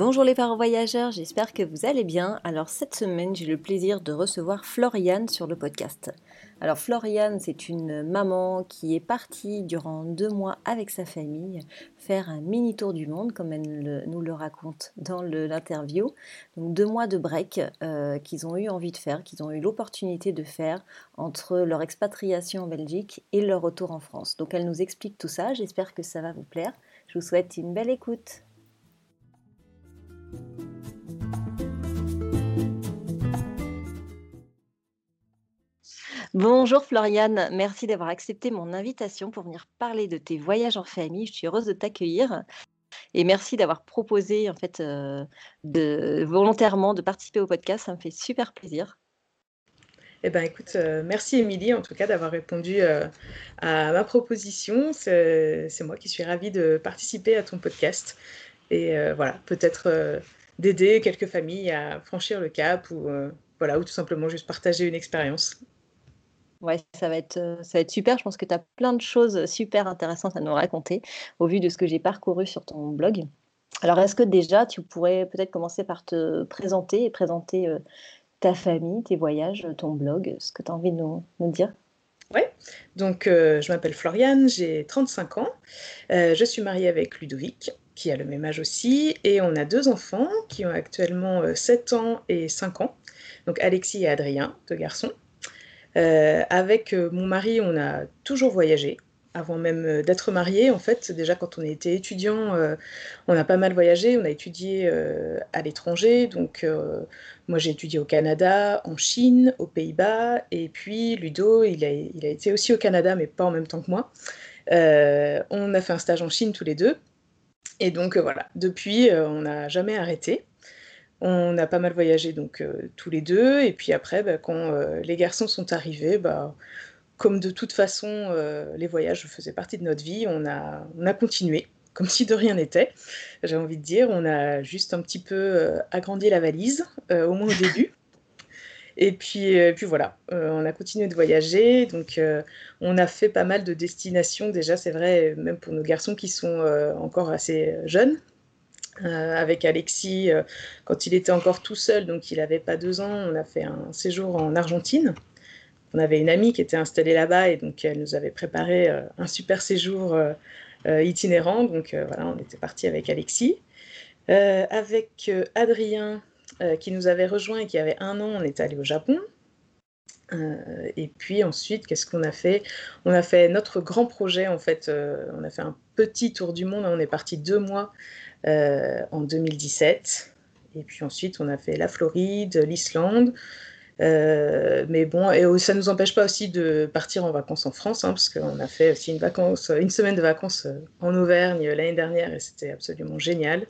Bonjour les parents voyageurs, j'espère que vous allez bien. Alors cette semaine, j'ai le plaisir de recevoir Floriane sur le podcast. Alors Floriane, c'est une maman qui est partie durant deux mois avec sa famille faire un mini tour du monde, comme elle nous le raconte dans l'interview. Donc deux mois de break euh, qu'ils ont eu envie de faire, qu'ils ont eu l'opportunité de faire entre leur expatriation en Belgique et leur retour en France. Donc elle nous explique tout ça, j'espère que ça va vous plaire. Je vous souhaite une belle écoute. Bonjour Floriane, merci d'avoir accepté mon invitation pour venir parler de tes voyages en famille. Je suis heureuse de t'accueillir et merci d'avoir proposé en fait euh, volontairement de participer au podcast. Ça me fait super plaisir. Eh ben, écoute, euh, merci Émilie en tout cas d'avoir répondu euh, à ma proposition. C'est moi qui suis ravie de participer à ton podcast et voilà, peut-être d'aider quelques familles à franchir le cap ou voilà, ou tout simplement juste partager une expérience. Ouais, ça va être, euh, ça va être super. Je pense que tu as plein de choses super intéressantes à nous raconter au vu de ce que j'ai parcouru sur ton blog. Alors, est-ce que déjà, tu pourrais peut-être commencer par te présenter et présenter euh, ta famille, tes voyages, ton blog, ce que tu as envie de nous, dire? Oui, donc euh, je m'appelle Floriane, j'ai 35 ans. je suis mariée avec Ludovic, qui a le même âge aussi, et on a deux enfants qui ont actuellement 7 ans et 5 ans. Donc Alexis et Adrien, deux garçons. Euh, avec euh, mon mari, on a toujours voyagé. Avant même euh, d'être marié, en fait, déjà quand on était étudiant, on a pas mal voyagé. On a étudié à l'étranger. Donc, moi, j'ai étudié au Canada, en Chine, aux Pays-Bas. Et puis, Ludo, il a été aussi au Canada, mais pas en même temps que moi. on a fait un stage en Chine tous les deux. Et donc, voilà, depuis, on n'a jamais arrêté. On a pas mal voyagé donc euh, tous les deux. Et puis après, bah, quand euh, les garçons sont arrivés, bah, comme de toute façon euh, les voyages faisaient partie de notre vie, on a, on a continué, comme si de rien n'était. J'ai envie de dire, on a juste un petit peu agrandi la valise, au moins au début. Et puis, puis voilà, on a continué de voyager. Donc, on a fait pas mal de destinations. Déjà, c'est vrai, même pour nos garçons qui sont encore assez jeunes. Euh, avec Alexis euh, quand il était encore tout seul, donc il n'avait pas deux ans. On a fait un séjour en Argentine. On avait une amie qui était installée là-bas et donc elle nous avait préparé euh, un super séjour itinérant. Donc voilà, on était parti avec Alexis. avec Adrien qui nous avait rejoint et qui avait un an, on est allé au Japon. et puis ensuite, qu'est-ce qu'on a fait? On a fait notre grand projet en fait. on a fait un petit tour du monde. On est parti deux mois euh, en 2017. Et puis ensuite, on a fait la Floride, l'Islande. Euh, mais bon, ça ne nous empêche pas aussi de partir en vacances en France, hein, parce qu'on a fait aussi une, semaine de vacances euh, en Auvergne l'année dernière et c'était absolument génial.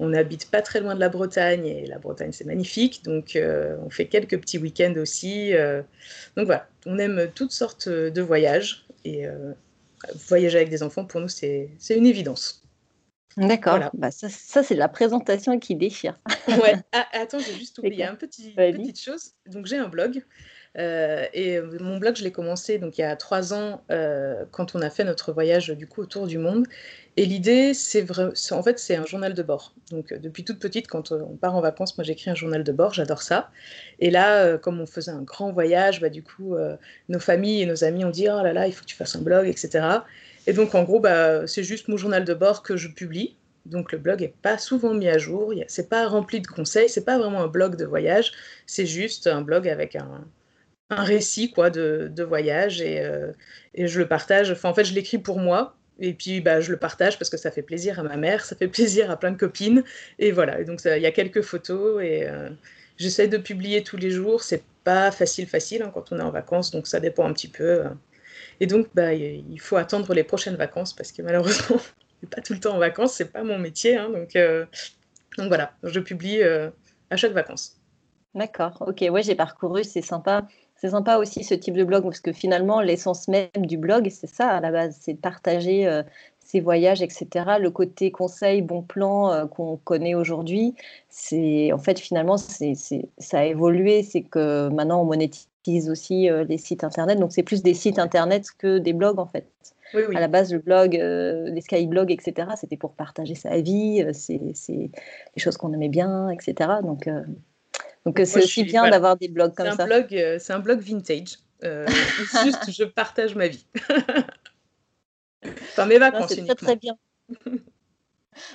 On n'habite pas très loin de la Bretagne et la Bretagne c'est magnifique, donc on fait quelques petits week-ends aussi. donc voilà, on aime toutes sortes de voyages et voyager avec des enfants pour nous c'est une évidence. D'accord. Bah, ça, c'est la présentation qui déchire. ouais. Ah, attends, j'ai juste oublié un petit, petite chose. Donc, j'ai un blog. Euh, et mon blog, je l'ai commencé donc il y a trois ans euh, quand on a fait notre voyage du coup autour du monde. Et l'idée, c'est en fait, c'est un journal de bord. Donc euh, depuis toute petite, quand on part en vacances, moi j'écris un journal de bord, j'adore ça. Et là, comme on faisait un grand voyage, bah, du coup, nos familles et nos amis ont dit oh là là, il faut que tu fasses un blog, etc. Et donc, en gros, bah, c'est juste mon journal de bord que je publie. Donc, le blog n'est pas souvent mis à jour. C'est pas rempli de conseils. C'est pas vraiment un blog de voyage. C'est juste un blog avec un, un récit quoi de, voyage et, euh, et, je le partage. Enfin, en fait, je l'écris pour moi. Et puis, bah, je le partage parce que ça fait plaisir à ma mère, ça fait plaisir à plein de copines. Et voilà. Donc, il y a quelques photos et euh, j'essaie de publier tous les jours. C'est pas facile, facile hein, quand on est en vacances. Donc, ça dépend un petit peu. Euh, et donc, bah, il faut attendre les prochaines vacances parce que malheureusement, je pas tout le temps en vacances, c'est pas mon métier. Hein, donc, donc voilà, je publie à chaque vacances. D'accord, ok, ouais, j'ai parcouru, c'est sympa. C'est sympa aussi ce type de blog parce que finalement, l'essence même du blog, c'est ça à la base, c'est de partager euh, ces voyages, etc. Le côté conseil, bon plan qu'on connaît aujourd'hui, c'est en fait finalement c'est, ça a évolué. C'est que maintenant on monétise aussi les sites internet, donc c'est plus des sites internet que des blogs en fait. À la base, le blog, euh, les skyblogs, etc., c'était pour partager sa vie, euh, c'est des choses qu'on aimait bien, etc. Donc, euh, donc c'est aussi bien d'avoir des blogs comme ça. c'est un blog vintage. juste, je partage ma vie. enfin, mes vacances. C'est très, très bien.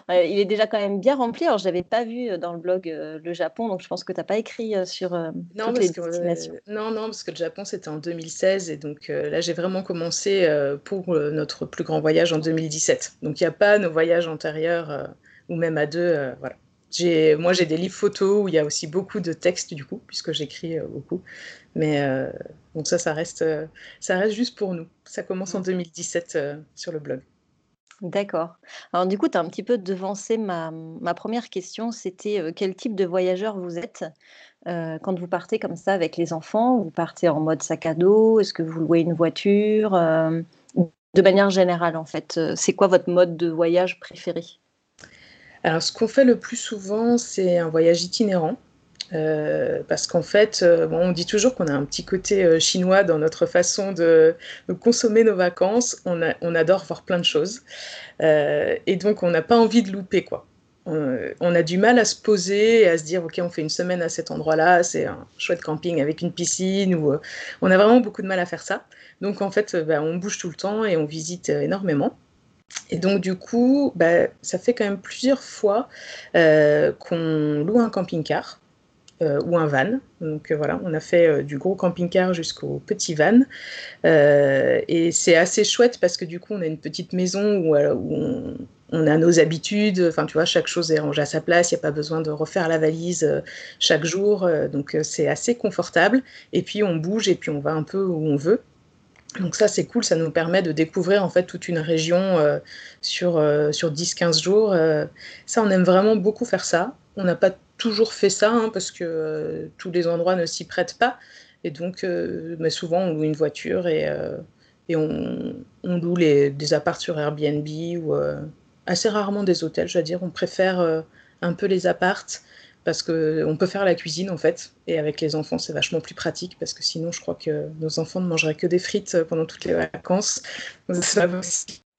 il est déjà quand même bien rempli. Alors, je n'avais pas vu euh, dans le blog euh, le Japon, donc je pense que tu n'as pas écrit euh, sur non, toutes les destinations. non, non, parce que le Japon, c'était en 2016. Et donc là, j'ai vraiment commencé pour notre plus grand voyage en 2017. Donc, il n'y a pas nos voyages antérieurs ou même à deux. voilà. Moi, j'ai des livres photos où il y a aussi beaucoup de textes, du coup, puisque j'écris beaucoup. Mais donc ça, ça reste, ça reste juste pour nous. Ça commence en 2017 sur le blog. D'accord. Alors du coup, tu as un petit peu devancé ma, ma première question, c'était quel type de voyageur vous êtes quand vous partez comme ça avec les enfants? Vous partez en mode sac à dos? Est-ce que vous louez une voiture De manière générale, en fait, c'est quoi votre mode de voyage préféré? Alors, ce qu'on fait le plus souvent, c'est un voyage itinérant. Euh, parce qu'en fait, euh, bon, on dit toujours qu'on a un petit côté euh, chinois dans notre façon de, consommer nos vacances. On, adore voir plein de choses. et donc, on n'a pas envie de louper, quoi. On, a du mal à se poser et à se dire, OK, on fait une semaine à cet endroit-là, c'est un chouette camping avec une piscine. Ou, on a vraiment beaucoup de mal à faire ça. Donc, en fait, bah, on bouge tout le temps et on visite énormément. Et donc, du coup, bah, ça fait quand même plusieurs fois qu'on loue un camping-car. Euh, ou un van. Donc euh, voilà, on a fait euh, du gros camping-car jusqu'au petit van. et c'est assez chouette parce que du coup, on a une petite maison où, on, a nos habitudes. Enfin, tu vois, chaque chose est rangée à sa place. Il n'y a pas besoin de refaire la valise chaque jour. donc c'est assez confortable. Et puis on bouge et puis on va un peu où on veut. Donc ça c'est cool, ça nous permet de découvrir en fait toute une région sur, sur 10-15 jours. ça on aime vraiment beaucoup faire ça. On n'a pas toujours fait ça, hein, parce que euh, tous les endroits ne s'y prêtent pas. Et donc, euh, souvent, on loue une voiture et, euh, et on, loue les, des apparts sur Airbnb ou assez rarement des hôtels, je veux dire. On préfère un peu les apparts parce qu'on peut faire la cuisine en fait. Et avec les enfants, c'est vachement plus pratique parce que sinon, je crois que nos enfants ne mangeraient que des frites pendant toutes les vacances. Ça ça me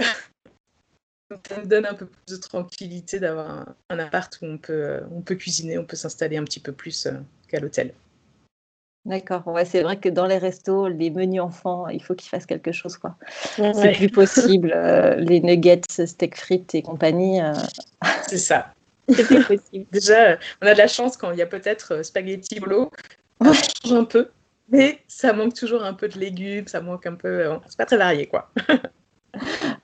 donne un peu plus de tranquillité d'avoir un, appart où on peut, euh, on peut cuisiner, on peut s'installer un petit peu plus euh, qu'à l'hôtel. D'accord, ouais, c'est vrai que dans les restos, les menus enfants, il faut qu'ils fassent quelque chose. quoi. C'est plus possible. Euh, les nuggets, steak frites et compagnie. C'est ça. Plus possible. Déjà, on a de la chance quand il y a peut-être spaghetti bolo. On change un peu, mais ça manque toujours un peu de légumes, ça manque un peu. c'est pas très varié, quoi.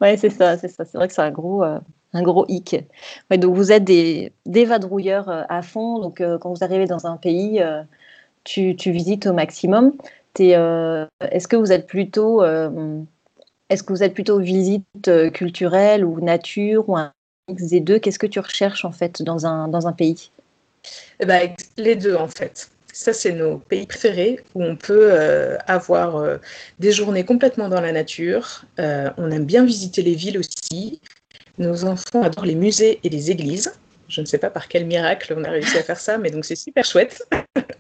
Oui, c'est ça, c'est ça. C'est vrai que c'est un gros, euh, un gros hic. Ouais, donc vous êtes des, des vadrouilleurs euh, à fond. Donc euh, quand vous arrivez dans un pays, tu, tu, visites au maximum. est-ce que vous êtes plutôt, est-ce que vous êtes plutôt visite culturelle ou nature ou un mix deux Qu'est-ce que tu recherches en fait dans un, dans un pays? Eh ben, Les deux en fait. Ça, c'est nos pays préférés où on peut euh, avoir euh, des journées complètement dans la nature. Euh, on aime bien visiter les villes aussi. Nos enfants adorent les musées et les églises. Je ne sais pas par quel miracle on a réussi à faire ça, mais donc c'est super chouette.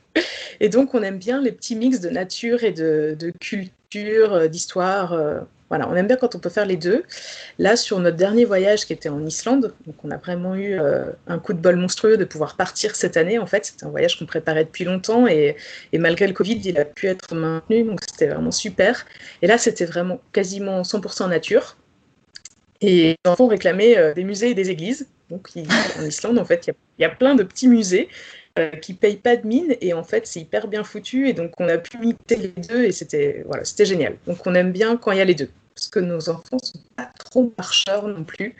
et donc, on aime bien les petits mix de nature et de culture, d'histoire. Voilà, on aime bien quand on peut faire les deux. Là, sur notre dernier voyage qui était en Islande, donc on a vraiment eu euh, un coup de bol monstrueux de pouvoir partir cette année. En fait, c'était un voyage qu'on préparait depuis longtemps et, malgré le Covid, il a pu être maintenu, donc c'était vraiment super. Et là, c'était vraiment quasiment 100% nature. Et les enfants réclamaient euh, des musées et des églises. Donc, en Islande, en fait, il y, a plein de petits musées qui payent pas de mine et en fait c'est hyper bien foutu et donc on a pu mixer les deux et c'était voilà c'était génial donc on aime bien quand il y a les deux parce que nos enfants sont pas trop marcheurs non plus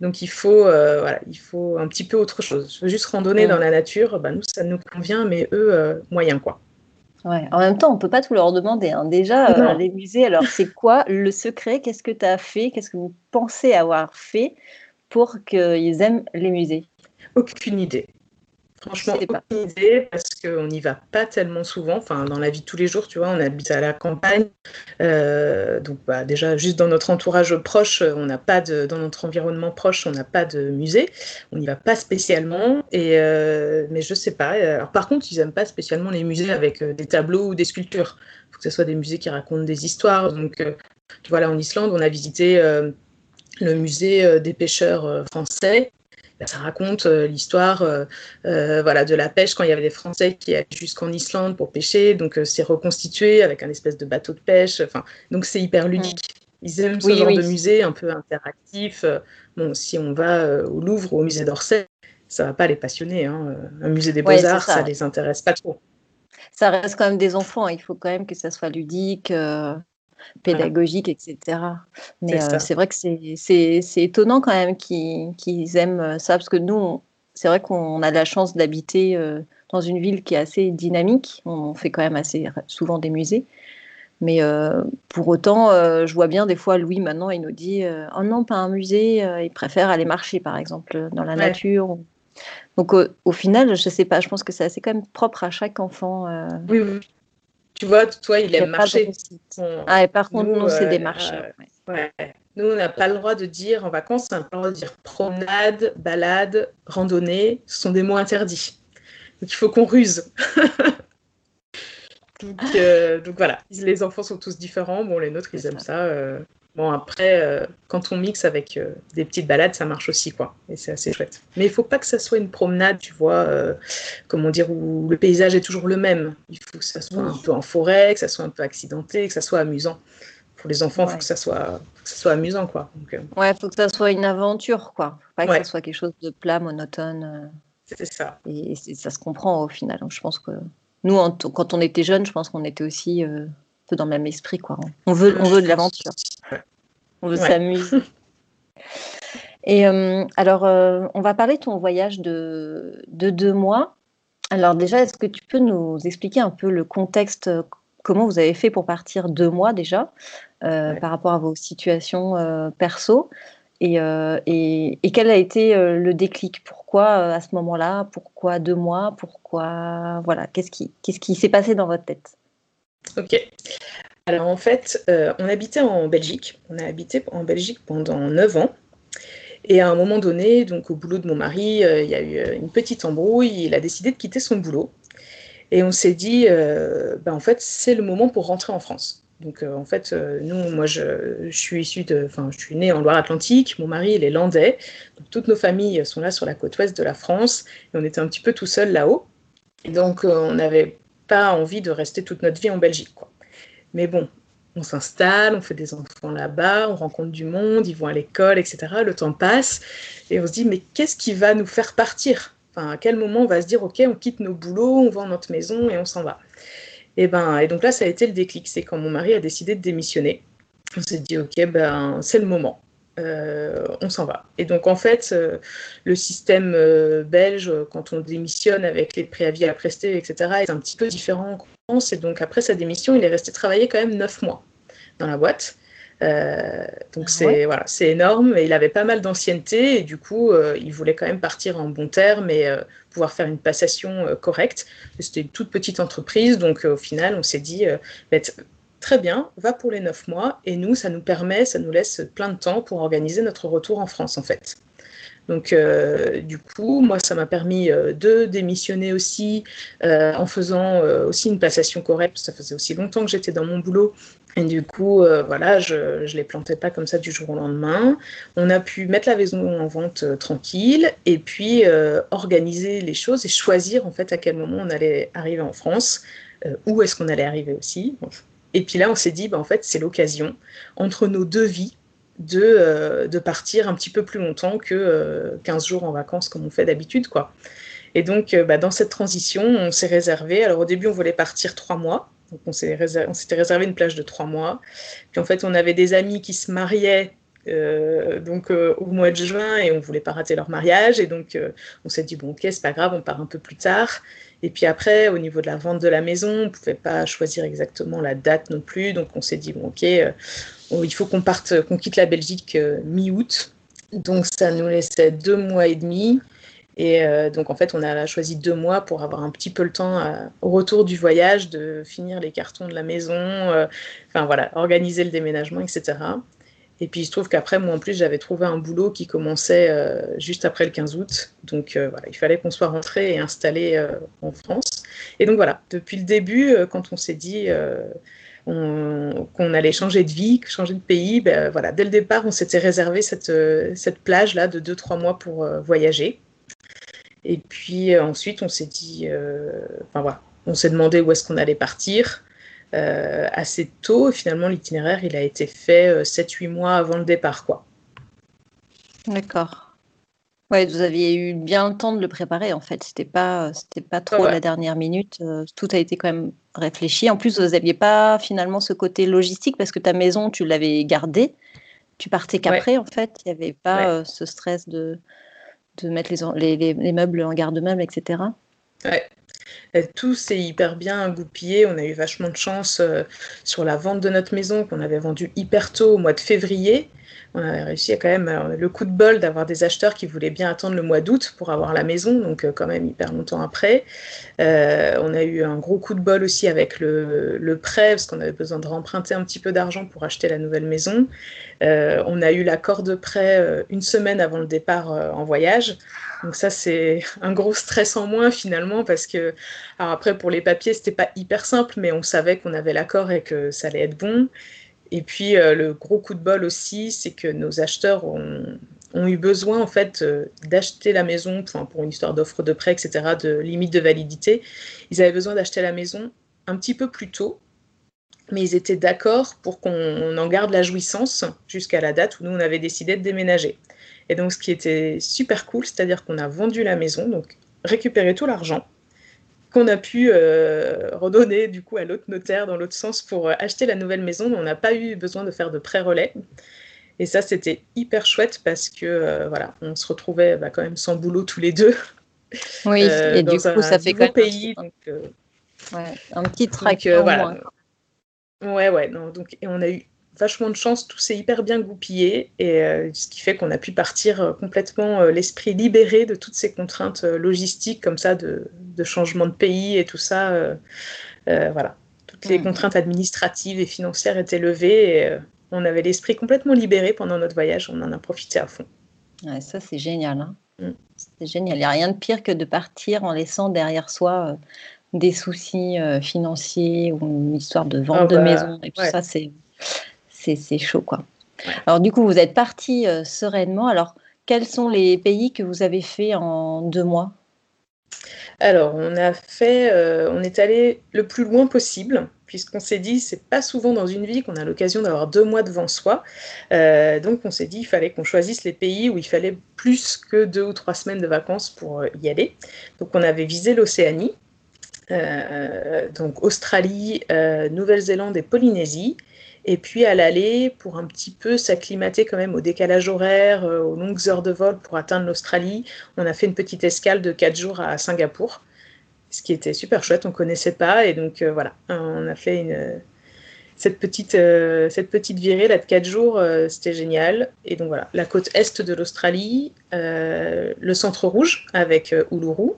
donc il faut euh, voilà il faut un petit peu autre chose juste randonner dans la nature bah, nous ça nous convient mais eux euh, moyen quoi Ouais. En même temps, on peut pas tout leur demander. Hein. Déjà, les musées, alors c'est quoi le secret? Qu'est-ce que tu as fait? Qu'est-ce que vous pensez avoir fait pour qu'ils aiment les musées? Aucune idée. Franchement, aucune idée parce qu'on n'y va pas tellement souvent. Enfin, dans la vie de tous les jours, tu vois, on habite à la campagne. Euh, donc, bah, déjà, juste dans notre entourage proche, on n'a pas de, dans notre environnement proche, on n'a pas de musée. On n'y va pas spécialement. Et, euh, mais je sais pas. Alors, par contre, ils n'aiment pas spécialement les musées avec euh, des tableaux ou des sculptures. Il faut que ce soit des musées qui racontent des histoires. Donc, tu vois, là, en Islande, on a visité le musée des pêcheurs français bah, ça raconte euh, l'histoire euh, euh, voilà, de la pêche quand il y avait des Français qui allaient jusqu'en Islande pour pêcher. Donc c'est reconstitué avec un espèce de bateau de pêche. Enfin, donc c'est hyper ludique. Ils aiment ce genre de musée un peu interactif. Bon, si on va au Louvre ou au musée d'Orsay, ça va pas les passionner. Hein. Un musée des beaux-arts, ça. ça les intéresse pas trop. Ça reste quand même des enfants. Il faut quand même que ça soit ludique pédagogique, etc. Mais euh, c'est vrai que c'est étonnant quand même qu'ils aiment euh, ça, parce que nous, c'est vrai qu'on a la chance d'habiter euh, dans une ville qui est assez dynamique. On fait quand même assez souvent des musées. Mais pour autant, je vois bien des fois Louis maintenant, il nous dit Oh non, pas un musée, il préfère aller marcher par exemple dans la nature. Donc au final, je sais pas, je pense que c'est assez quand même propre à chaque enfant. Oui, oui, tu vois, toi, il aime marcher. Ah, et par contre, nous, c'est des marches. Ouais. Nous, on n'a pas le droit de dire en vacances, on n'a pas le droit de dire promenade, balade, randonnée. Ce sont des mots interdits. Donc, il faut qu'on ruse. Euh, donc, voilà, les enfants sont tous différents. Bon, les nôtres, ils aiment ça. Euh, Bon, après, euh, quand on mixe avec euh, des petites balades, ça marche aussi, quoi. Et c'est assez chouette. Mais il faut pas que ça soit une promenade, tu vois, euh, comment dire, où le paysage est toujours le même. Il faut que ça soit un peu en forêt, que ça soit un peu accidenté, que ça soit amusant. Pour les enfants, il faut que ça soit, que ça soit amusant, quoi. Donc, Ouais, il faut que ça soit une aventure, quoi. Faut pas que ça soit quelque chose de plat, monotone. C'est ça. Et, ça se comprend au final. je pense que nous, quand on était jeunes, je pense qu'on était aussi peu dans le même esprit. Quoi. On, veut, on veut de l'aventure. On veut s'amuser. Et euh, alors, euh, on va parler de ton voyage de, de deux mois. Alors déjà, est-ce que tu peux nous expliquer un peu le contexte, comment vous avez fait pour partir deux mois déjà, euh, par rapport à vos situations perso? Et, et, et, quel a été le déclic? Pourquoi à ce moment-là? Pourquoi deux mois? Pourquoi voilà Qu'est-ce qui, qu'est-ce qui s'est passé dans votre tête? Ok. Alors en fait, euh, on habitait en Belgique. On a habité en Belgique pendant 9 ans. Et à un moment donné, donc au boulot de mon mari, euh, il y a eu euh, une petite embrouille. Il a décidé de quitter son boulot. Et on s'est dit, ben, en fait, c'est le moment pour rentrer en France. Donc en fait, nous, moi, je, suis issue de, enfin, je suis née en Loire-Atlantique. Mon mari, il est landais. Toutes nos familles sont là sur la côte ouest de la France. Et on était un petit peu tout seul là-haut. Donc on avait pas envie de rester toute notre vie en Belgique. Quoi. Mais bon, on s'installe, on fait des enfants là-bas, on rencontre du monde, ils vont à l'école, etc. Le temps passe et on se dit, mais qu'est-ce qui va nous faire partir? Enfin, À quel moment on va se dire, OK, on quitte nos boulots, on vend notre maison et on s'en va? Et, ben, et donc là, ça a été le déclic. C'est quand mon mari a décidé de démissionner. On s'est dit, OK, ben, c'est le moment. Euh, on s'en va. Et donc en fait, euh, le système euh, belge, quand on démissionne avec les préavis à prester, etc., est un petit peu différent en France. Et donc après sa démission, il est resté travailler quand même neuf mois dans la boîte. donc ah c'est voilà, c'est énorme. Et il avait pas mal d'ancienneté et du coup, il voulait quand même partir en bon terme et pouvoir faire une passation correcte. C'était une toute petite entreprise, donc au final, on s'est dit, bah, très bien, va pour les neuf mois, et nous, ça nous permet, ça nous laisse plein de temps pour organiser notre retour en France, en fait. Donc, euh, du coup, moi, ça m'a permis euh, de démissionner aussi euh, en faisant aussi une passation correcte. Ça faisait aussi longtemps que j'étais dans mon boulot. Et du coup, voilà, je ne les plantais pas comme ça du jour au lendemain. On a pu mettre la maison en vente tranquille et puis organiser les choses et choisir en fait à quel moment on allait arriver en France, où est-ce qu'on allait arriver aussi. Et puis là, on s'est dit, bah, en fait, c'est l'occasion entre nos deux vies de, euh, de, partir un petit peu plus longtemps que 15 euh, jours en vacances comme on fait d'habitude. quoi. Et donc, euh, bah, dans cette transition, on s'est réservé. Alors, au début, on voulait partir trois mois. Donc, on s'était réservé, réservé, une plage de trois mois. Puis, en fait, on avait des amis qui se mariaient donc au mois de juin et on voulait pas rater leur mariage. Et donc, on s'est dit, bon, ok, c'est pas grave, on part un peu plus tard. Et puis après, au niveau de la vente de la maison, on pouvait pas choisir exactement la date non plus. Donc on s'est dit, bon, ok, euh, il faut qu'on parte, qu'on quitte la Belgique euh, mi-août. Donc ça nous laissait deux mois et demi. Et donc en fait, on a choisi deux mois pour avoir un petit peu le temps au retour du voyage de finir les cartons de la maison, enfin voilà, organiser le déménagement, etc. Et puis il se trouve qu'après, moi en plus, j'avais trouvé un boulot qui commençait euh, juste après le 15 août. Donc euh, il fallait qu'on soit rentré et installé euh, en France. Et donc voilà, depuis le début, quand on s'est dit qu'on allait changer de vie, changer de pays, ben, voilà, dès le départ, on s'était réservé cette, cette plage-là de 2-3 mois pour voyager. Et puis ensuite, on s'est dit, enfin voilà, on s'est demandé où est-ce qu'on allait partir. Euh, assez tôt. Finalement, l'itinéraire, il a été fait 7-8 euh, mois avant le départ. quoi. D'accord. Ouais, vous aviez eu bien le temps de le préparer en fait. C'était pas, c'était pas trop la dernière minute. Euh, tout a été quand même réfléchi. En plus, vous n'aviez pas finalement ce côté logistique parce que ta maison, tu l'avais gardée. Tu partais qu'après en fait. Il n'y avait pas ce stress de, de mettre les, les, les, meubles en garde-meubles, etc. Ouais, tout s'est hyper bien goupillé. On a eu vachement de chance euh, sur la vente de notre maison qu'on avait vendue hyper tôt au mois de février. On a réussi à quand même euh, le coup de bol d'avoir des acheteurs qui voulaient bien attendre le mois d'août pour avoir la maison, donc euh, quand même hyper longtemps après. on a eu un gros coup de bol aussi avec le, prêt, parce qu'on avait besoin de remprunter un petit peu d'argent pour acheter la nouvelle maison. on a eu l'accord de prêt une semaine avant le départ en voyage. Donc ça, c'est un gros stress en moins finalement parce que, alors après pour les papiers, c'était pas hyper simple, mais on savait qu'on avait l'accord et que ça allait être bon. Et puis euh, le gros coup de bol aussi, c'est que nos acheteurs ont, eu besoin en fait euh, d'acheter la maison, pour une histoire d'offre de prêt, etc., de limite de validité. Ils avaient besoin d'acheter la maison un petit peu plus tôt, mais ils étaient d'accord pour qu'on en garde la jouissance jusqu'à la date où nous on avait décidé de déménager. Et donc, ce qui était super cool, c'est-à-dire qu'on a vendu la maison, donc récupéré tout l'argent qu'on a pu euh, redonner du coup à l'autre notaire dans l'autre sens pour euh, acheter la nouvelle maison. Mais on n'a pas eu besoin de faire de pré-relais. Et ça, c'était hyper chouette parce que euh, voilà, on se retrouvait bah, quand même sans boulot tous les deux. Oui, et du coup, ça fait quand même pays. Un, donc, ouais, un petit trac. voilà. Ouais, ouais. Non, donc, et on a eu vachement de chance, tout s'est hyper bien goupillé, et euh, ce qui fait qu'on a pu partir euh, complètement euh, l'esprit libéré de toutes ces contraintes logistiques, comme ça, de, changement de pays et tout ça. voilà, toutes les mm. contraintes administratives et financières étaient levées, et on avait l'esprit complètement libéré pendant notre voyage, on en a profité à fond. Ouais, ça, c'est génial. Hein. Mm. C'est génial. Il n'y a rien de pire que de partir en laissant derrière soi des soucis financiers ou une histoire de vente ah de bah, maison. Et tout ça, c'est c'est chaud, quoi. Alors, du coup, vous êtes parti euh, sereinement. Alors, quels sont les pays que vous avez fait en deux mois? Alors, on a fait, euh, on est allé le plus loin possible, puisqu'on s'est dit, c'est pas souvent dans une vie qu'on a l'occasion d'avoir deux mois devant soi. Euh, donc, on s'est dit, il fallait qu'on choisisse les pays où il fallait plus que deux ou trois semaines de vacances pour y aller. Donc, on avait visé l'Océanie, donc Australie, Nouvelle-Zélande et Polynésie. Et puis à l'aller, pour un petit peu s'acclimater quand même au décalage horaire, euh, aux longues heures de vol pour atteindre l'Australie, on a fait une petite escale de 4 jours à Singapour, ce qui était super chouette, on ne connaissait pas. Et donc euh, voilà, on a fait cette, petite, euh, cette petite virée là de 4 jours, c'était génial. Et donc voilà, la côte est de l'Australie, le centre rouge avec Uluru.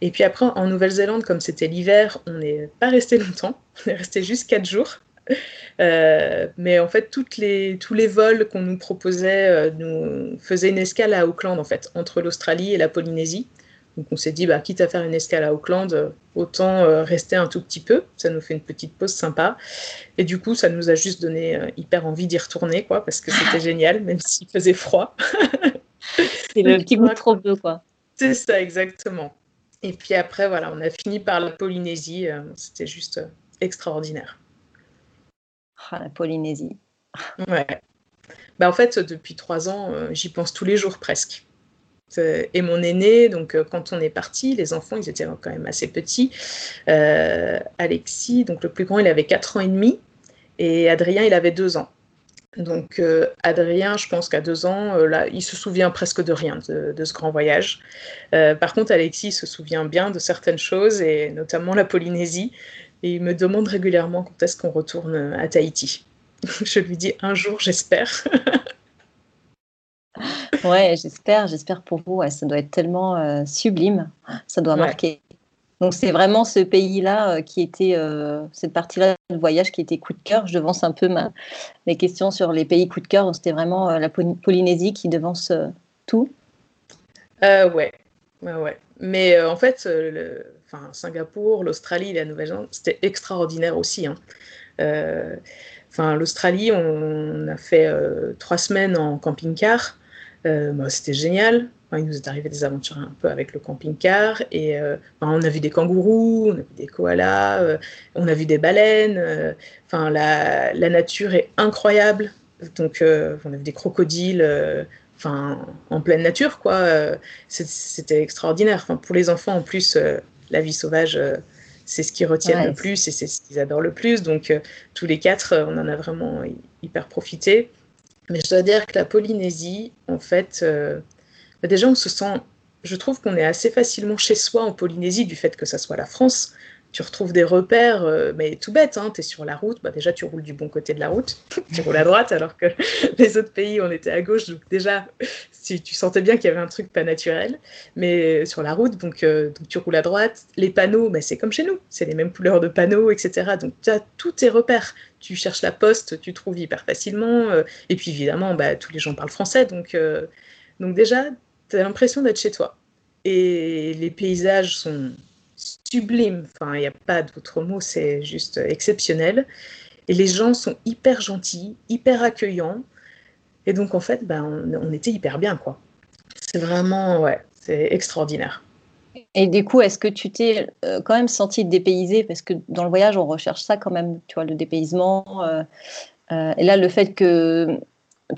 Et puis après, en Nouvelle-Zélande, comme c'était l'hiver, on n'est pas resté longtemps, on est resté juste 4 jours. Euh, mais en fait, toutes les, tous les vols qu'on nous proposait euh, nous faisaient une escale à Auckland, en fait, entre l'Australie et la Polynésie. Donc on s'est dit, bah, quitte à faire une escale à Auckland, autant euh, rester un tout petit peu. Ça nous fait une petite pause sympa. Et du coup, ça nous a juste donné hyper envie d'y retourner, quoi, parce que c'était génial, même s'il faisait froid. C'est le petit goût trop bleu, quoi. C'est ça, exactement. Et puis après, voilà, on a fini par la Polynésie. c'était juste extraordinaire. Ah, la Polynésie. Ouais. Bah, en fait, depuis trois ans, euh, j'y pense tous les jours presque. Et mon aîné, donc euh, quand on est parti, les enfants, ils étaient quand même assez petits. Euh, Alexis, donc le plus grand, il avait 4 ans et demi. Et Adrien, il avait 2 ans. Donc Adrien, je pense qu'à 2 ans, là, il se souvient presque de rien de, de ce grand voyage. par contre, Alexis se souvient bien de certaines choses, et notamment la Polynésie. Et il me demande régulièrement quand est-ce qu'on retourne à Tahiti. Je lui dis un jour, j'espère. ouais, j'espère, j'espère pour vous. ça doit être tellement sublime. Ça doit marquer. Donc c'est vraiment ce pays-là qui était, cette partie-là du voyage qui était coup de cœur. Je devance un peu ma, mes questions sur les pays coup de cœur. C'était vraiment la Polynésie qui devance tout. ouais, ouais, ouais. Mais en fait, le, enfin, Singapour, l'Australie, la Nouvelle-Zélande, c'était extraordinaire aussi. Hein. Euh, enfin, l'Australie, on a fait euh, trois semaines en camping-car. Euh, bah, c'était génial. il nous est arrivé des aventures un peu avec le camping-car. Et bah, on a vu des kangourous, des koalas, on a vu des baleines. Enfin, la, la, nature est incroyable. Donc, on a vu des crocodiles enfin, en pleine nature, quoi. C'était extraordinaire. Enfin, pour les enfants, en plus, la vie sauvage, euh, c'est ce qu'ils retiennent le plus et c'est ce qu'ils adorent le plus. Donc, euh, tous les quatre, euh, on en a vraiment hyper profité. Mais je dois dire que la Polynésie, en fait, bah, déjà, on se sent. Je trouve qu'on est assez facilement chez soi en Polynésie du fait que ça soit la France tu retrouves des repères, euh, mais tout bête, hein, tu es sur la route, bah déjà tu roules du bon côté de la route, tu roules à droite alors que les autres pays on était à gauche, donc déjà si tu sentais bien qu'il y avait un truc pas naturel, mais sur la route, donc, euh, donc tu roules à droite, les panneaux, bah, c'est comme chez nous, c'est les mêmes couleurs de panneaux, etc. Donc tu as tous tes repères, tu cherches la poste, tu trouves hyper facilement, euh, et puis évidemment bah, tous les gens parlent français, donc, donc déjà tu as l'impression d'être chez toi. Et les paysages sont sublime. Enfin, il n'y a pas d'autre mot, c'est juste exceptionnel. Et les gens sont hyper gentils, hyper accueillants. Et donc, en fait, ben, on, était hyper bien, quoi. C'est vraiment, ouais, c'est extraordinaire. Et du coup, est-ce que tu t'es euh, quand même senti dépaysé? Parce que dans le voyage, on recherche ça quand même, tu vois, le dépaysement. Euh, euh, et là, le fait que,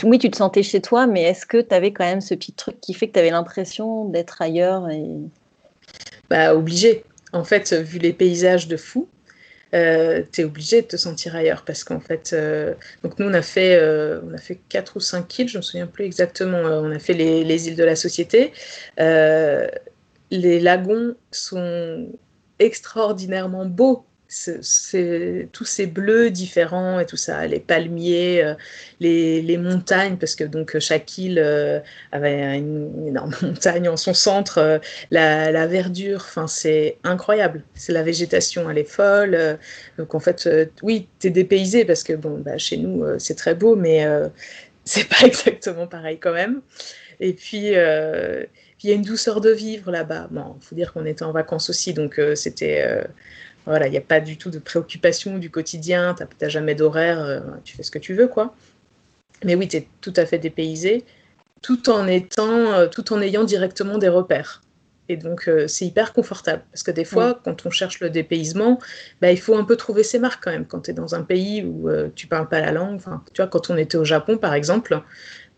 oui, tu te sentais chez toi, mais est-ce que tu avais quand même ce petit truc qui fait que tu avais l'impression d'être ailleurs et... Bah, obligé en fait, vu les paysages de fou, euh, tu es obligé de te sentir ailleurs parce qu'en fait, euh, donc nous on a fait euh, on quatre ou cinq îles, je me souviens plus exactement. on a fait les, les, îles de la Société. les lagons sont extraordinairement beaux tous ces bleus différents et tout ça, les palmiers, euh, les, montagnes, parce que donc chaque île euh, avait une, énorme montagne en son centre, euh, la, verdure, enfin c'est incroyable. C'est la végétation, elle est folle. donc en fait, oui, tu es dépaysé parce que bon, bah, chez nous c'est très beau, mais c'est pas exactement pareil quand même. Et puis il y a une douceur de vivre là-bas. Bon, faut dire qu'on était en vacances aussi, donc c'était voilà, il n'y a pas du tout de préoccupation du quotidien, tu n'as jamais d'horaire, euh, tu fais ce que tu veux, quoi. Mais oui, tu es tout à fait dépaysé, tout en, étant, euh, tout en ayant directement des repères. Et donc, euh, c'est hyper confortable. Parce que des fois, quand on cherche le dépaysement, bah, il faut un peu trouver ses marques quand même. Quand tu es dans un pays où tu parles pas la langue, tu vois, quand on était au Japon, par exemple,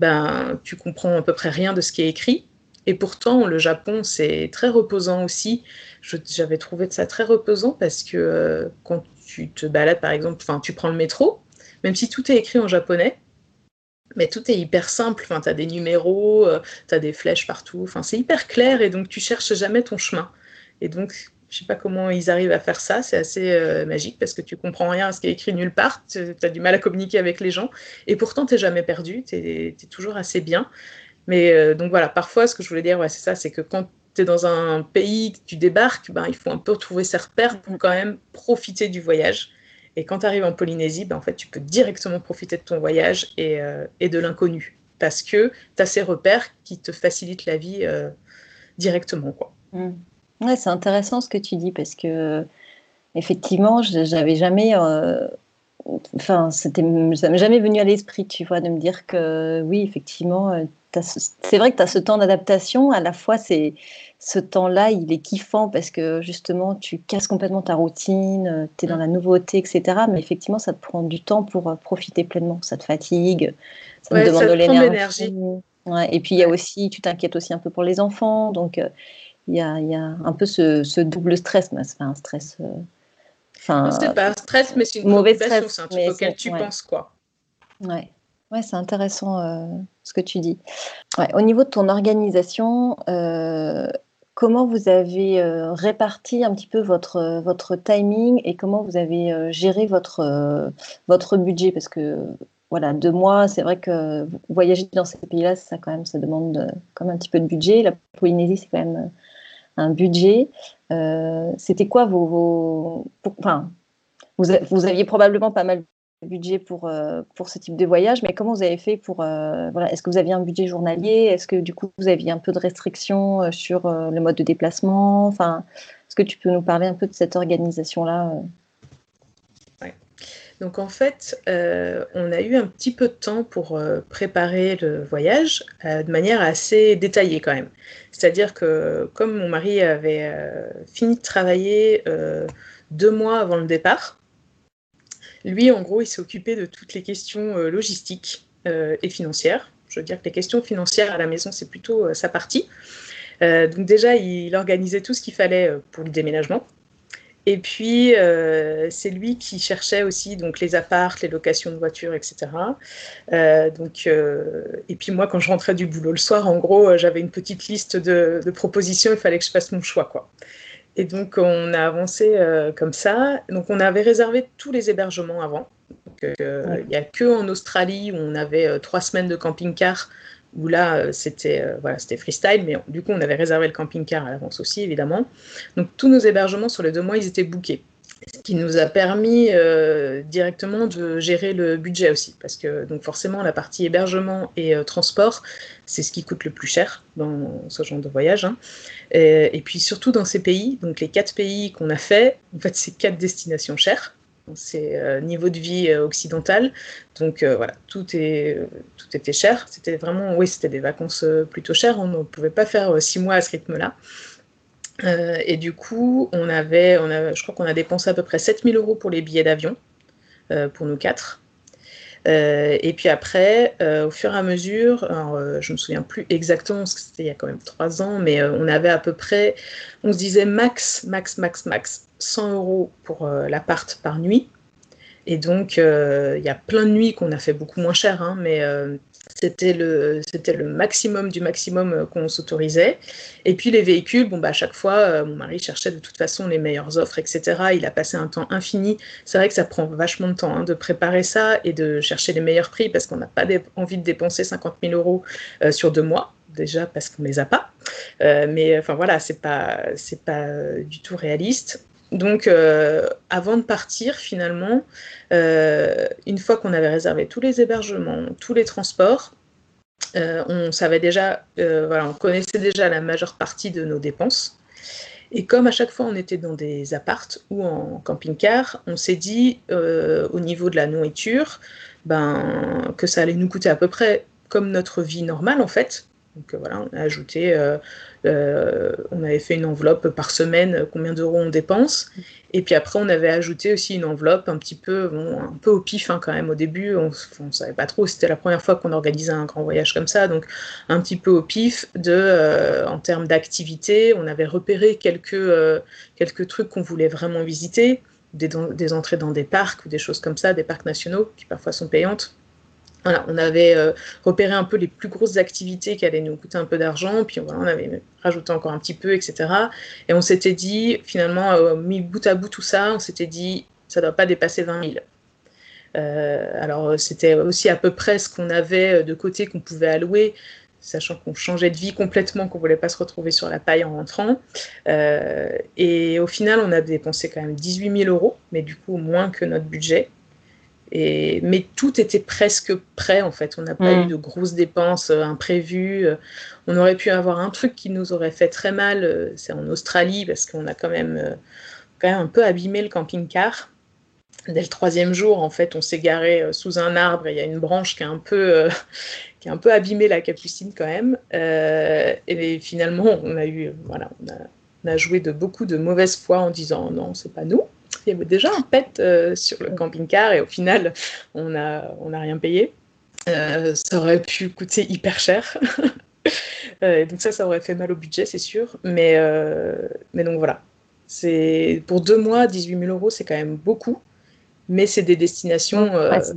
ben, tu comprends à peu près rien de ce qui est écrit. Et pourtant, le Japon, c'est très reposant aussi j'avais trouvé ça très reposant parce que euh, quand tu te balades, par exemple, tu prends le métro, même si tout est écrit en japonais, mais tout est hyper simple. Tu as des numéros, euh, tu as des flèches partout. C'est hyper clair et donc tu cherches jamais ton chemin. Et donc, je sais pas comment ils arrivent à faire ça. C'est assez euh, magique parce que tu comprends rien à ce qui est écrit nulle part. Tu as du mal à communiquer avec les gens. Et pourtant, tu jamais perdu. Tu es, toujours assez bien. Mais donc voilà, parfois, ce que je voulais dire, c'est ça, c'est que quand dans un pays, tu débarques, ben, il faut un peu trouver ses repères pour quand même profiter du voyage. Et quand tu arrives en Polynésie, ben, en fait, tu peux directement profiter de ton voyage et, euh, de l'inconnu. Parce que tu as ces repères qui te facilitent la vie euh, directement. Mmh. Ouais, c'est intéressant ce que tu dis parce que, effectivement, j'avais jamais. Euh, enfin, c'était, ça m'est jamais venu à l'esprit, tu vois, de me dire que oui, effectivement, c'est vrai que tu as ce temps d'adaptation. À la fois, c'est ce temps-là, il est kiffant parce que justement, tu casses complètement ta routine, tu es dans la nouveauté, etc. Mais effectivement, ça te prend du temps pour euh, profiter pleinement. Ça te fatigue, ça te demande de l'énergie. et puis, il y a aussi, tu t'inquiètes aussi un peu pour les enfants. Donc, euh, il y, a, un peu ce, double stress. Mais c'est pas un stress. Euh, enfin, c'est pas un stress, mais c'est une mauvaise stress, c'est un truc auquel tu penses, quoi. Ouais. Ouais, c'est intéressant ce que tu dis. au niveau de ton organisation, comment vous avez euh, réparti un petit peu votre, euh, votre timing et comment vous avez euh, géré votre, votre budget? Parce que voilà, deux mois, c'est vrai que voyager dans ces pays-là, ça quand même, ça demande comme un petit peu de budget. La Polynésie, c'est quand même un budget. C'était quoi vos, enfin, vous, vous, aviez probablement pas mal budget pour, pour ce type de voyage, mais comment vous avez fait pour, voilà, est-ce que vous aviez un budget journalier? Est-ce que du coup, vous aviez un peu de restrictions sur le mode de déplacement? Enfin, est-ce que tu peux nous parler un peu de cette organisation-là donc en fait, euh, on a eu un petit peu de temps pour euh, préparer le voyage euh, de manière assez détaillée quand même. C'est-à-dire que comme mon mari avait fini de travailler deux mois avant le départ, lui en gros il s'est occupé de toutes les questions logistiques et financières. Je veux dire que les questions financières à la maison c'est plutôt sa partie. donc déjà il organisait tout ce qu'il fallait pour le déménagement. Et puis, euh, c'est lui qui cherchait aussi donc, les apparts, les locations de voitures, etc. Euh, donc, euh, et puis moi, quand je rentrais du boulot le soir, en gros, j'avais une petite liste de, propositions, il fallait que je fasse mon choix. Quoi. Et donc, on a avancé comme ça. Donc, on avait réservé tous les hébergements avant. Il n'y a que en Australie où on avait trois semaines de camping-car où là, euh, c'était euh, voilà, c'était freestyle, mais du coup, on avait réservé le camping-car à l'avance aussi, évidemment. Donc, tous nos hébergements sur les deux mois, ils étaient bookés. Ce qui nous a permis euh, directement de gérer le budget aussi, parce que donc forcément la partie hébergement et transport, c'est ce qui coûte le plus cher dans ce genre de voyage. Hein. Et, puis surtout dans ces pays, donc les quatre pays qu'on a fait, en fait c'est quatre destinations chères c'est euh, niveau de vie euh, occidental. Donc euh, voilà, tout, est, tout était cher. C'était vraiment, oui, c'était des vacances plutôt chères. On ne pouvait pas faire six mois à ce rythme-là. Et du coup, on avait, je crois qu'on a dépensé à peu près 7000 euros pour les billets d'avion, pour nous quatre. Euh, et puis après, euh, au fur et à mesure, euh, je me souviens plus exactement, parce que c'était il y a quand même trois ans, mais on avait à peu près, on se disait max, max, max, max, 100 euros pour l'appart par nuit. Et donc, il y a plein de nuits qu'on a fait beaucoup moins cher, hein, mais c'était le, le maximum du maximum euh, qu'on s'autorisait. Et puis les véhicules, bon, bah, à chaque fois, euh, mon mari cherchait de toute façon les meilleures offres, etc. Il a passé un temps infini. C'est vrai que ça prend vachement de temps hein, de préparer ça et de chercher les meilleurs prix parce qu'on n'a pas envie de dépenser 50 000 euros euh, sur deux mois déjà parce qu'on les a pas. mais enfin voilà, c'est pas c'est pas du tout réaliste. Donc, euh, avant de partir, finalement, euh, une fois qu'on avait réservé tous les hébergements, tous les transports, euh, on savait déjà, voilà, on connaissait déjà la majeure partie de nos dépenses. Et comme à chaque fois on était dans des appartes ou en camping-car, on s'est dit au niveau de la nourriture, ben, que ça allait nous coûter à peu près comme notre vie normale en fait. Donc voilà, on a ajouté on avait fait une enveloppe par semaine, euh, combien d'euros on dépense. Et puis après, on avait ajouté aussi une enveloppe un petit peu, un peu au pif hein, quand même. Au début, on ne savait pas trop. C'était la première fois qu'on organisait un grand voyage comme ça, donc un petit peu au pif. De, euh, en termes d'activité, on avait repéré quelques, quelques trucs qu'on voulait vraiment visiter, des, des entrées dans des parcs ou des choses comme ça, des parcs nationaux qui parfois sont payantes on avait euh, repéré un peu les plus grosses activités qui allaient nous coûter un peu d'argent, puis on avait rajouté encore un petit peu, etc. Et on s'était dit, finalement, euh, mis bout à bout tout ça, on s'était dit, ça ne doit pas dépasser 20 000. Euh, alors, c'était aussi à peu près ce qu'on avait de côté qu'on pouvait allouer, sachant qu'on changeait de vie complètement, qu'on ne voulait pas se retrouver sur la paille en rentrant. et au final, on a dépensé quand même 18 000 euros, mais du coup, moins que notre budget mais tout était presque prêt en fait. On n'a pas mm. eu de grosses dépenses euh, imprévues. Euh, on aurait pu avoir un truc qui nous aurait fait très mal, euh, c'est en Australie parce qu'on a quand même, quand même un peu abîmé le camping-car. Dès le troisième jour, en fait, on s'est garé sous un arbre et il y a une branche qui a un peu, qui a un peu abîmé la capucine quand même. et finalement, on a eu, voilà, on a, on a joué de beaucoup de mauvaise foi en disant non, c'est pas nous il y avait déjà un pet euh, sur le camping-car et au final, on n'a on a rien payé. Euh, ça aurait pu coûter hyper cher. Euh, donc ça, ça aurait fait mal au budget, c'est sûr. Mais, mais donc voilà. Pour deux mois, 18 000 euros, c'est quand même beaucoup. Mais c'est des destinations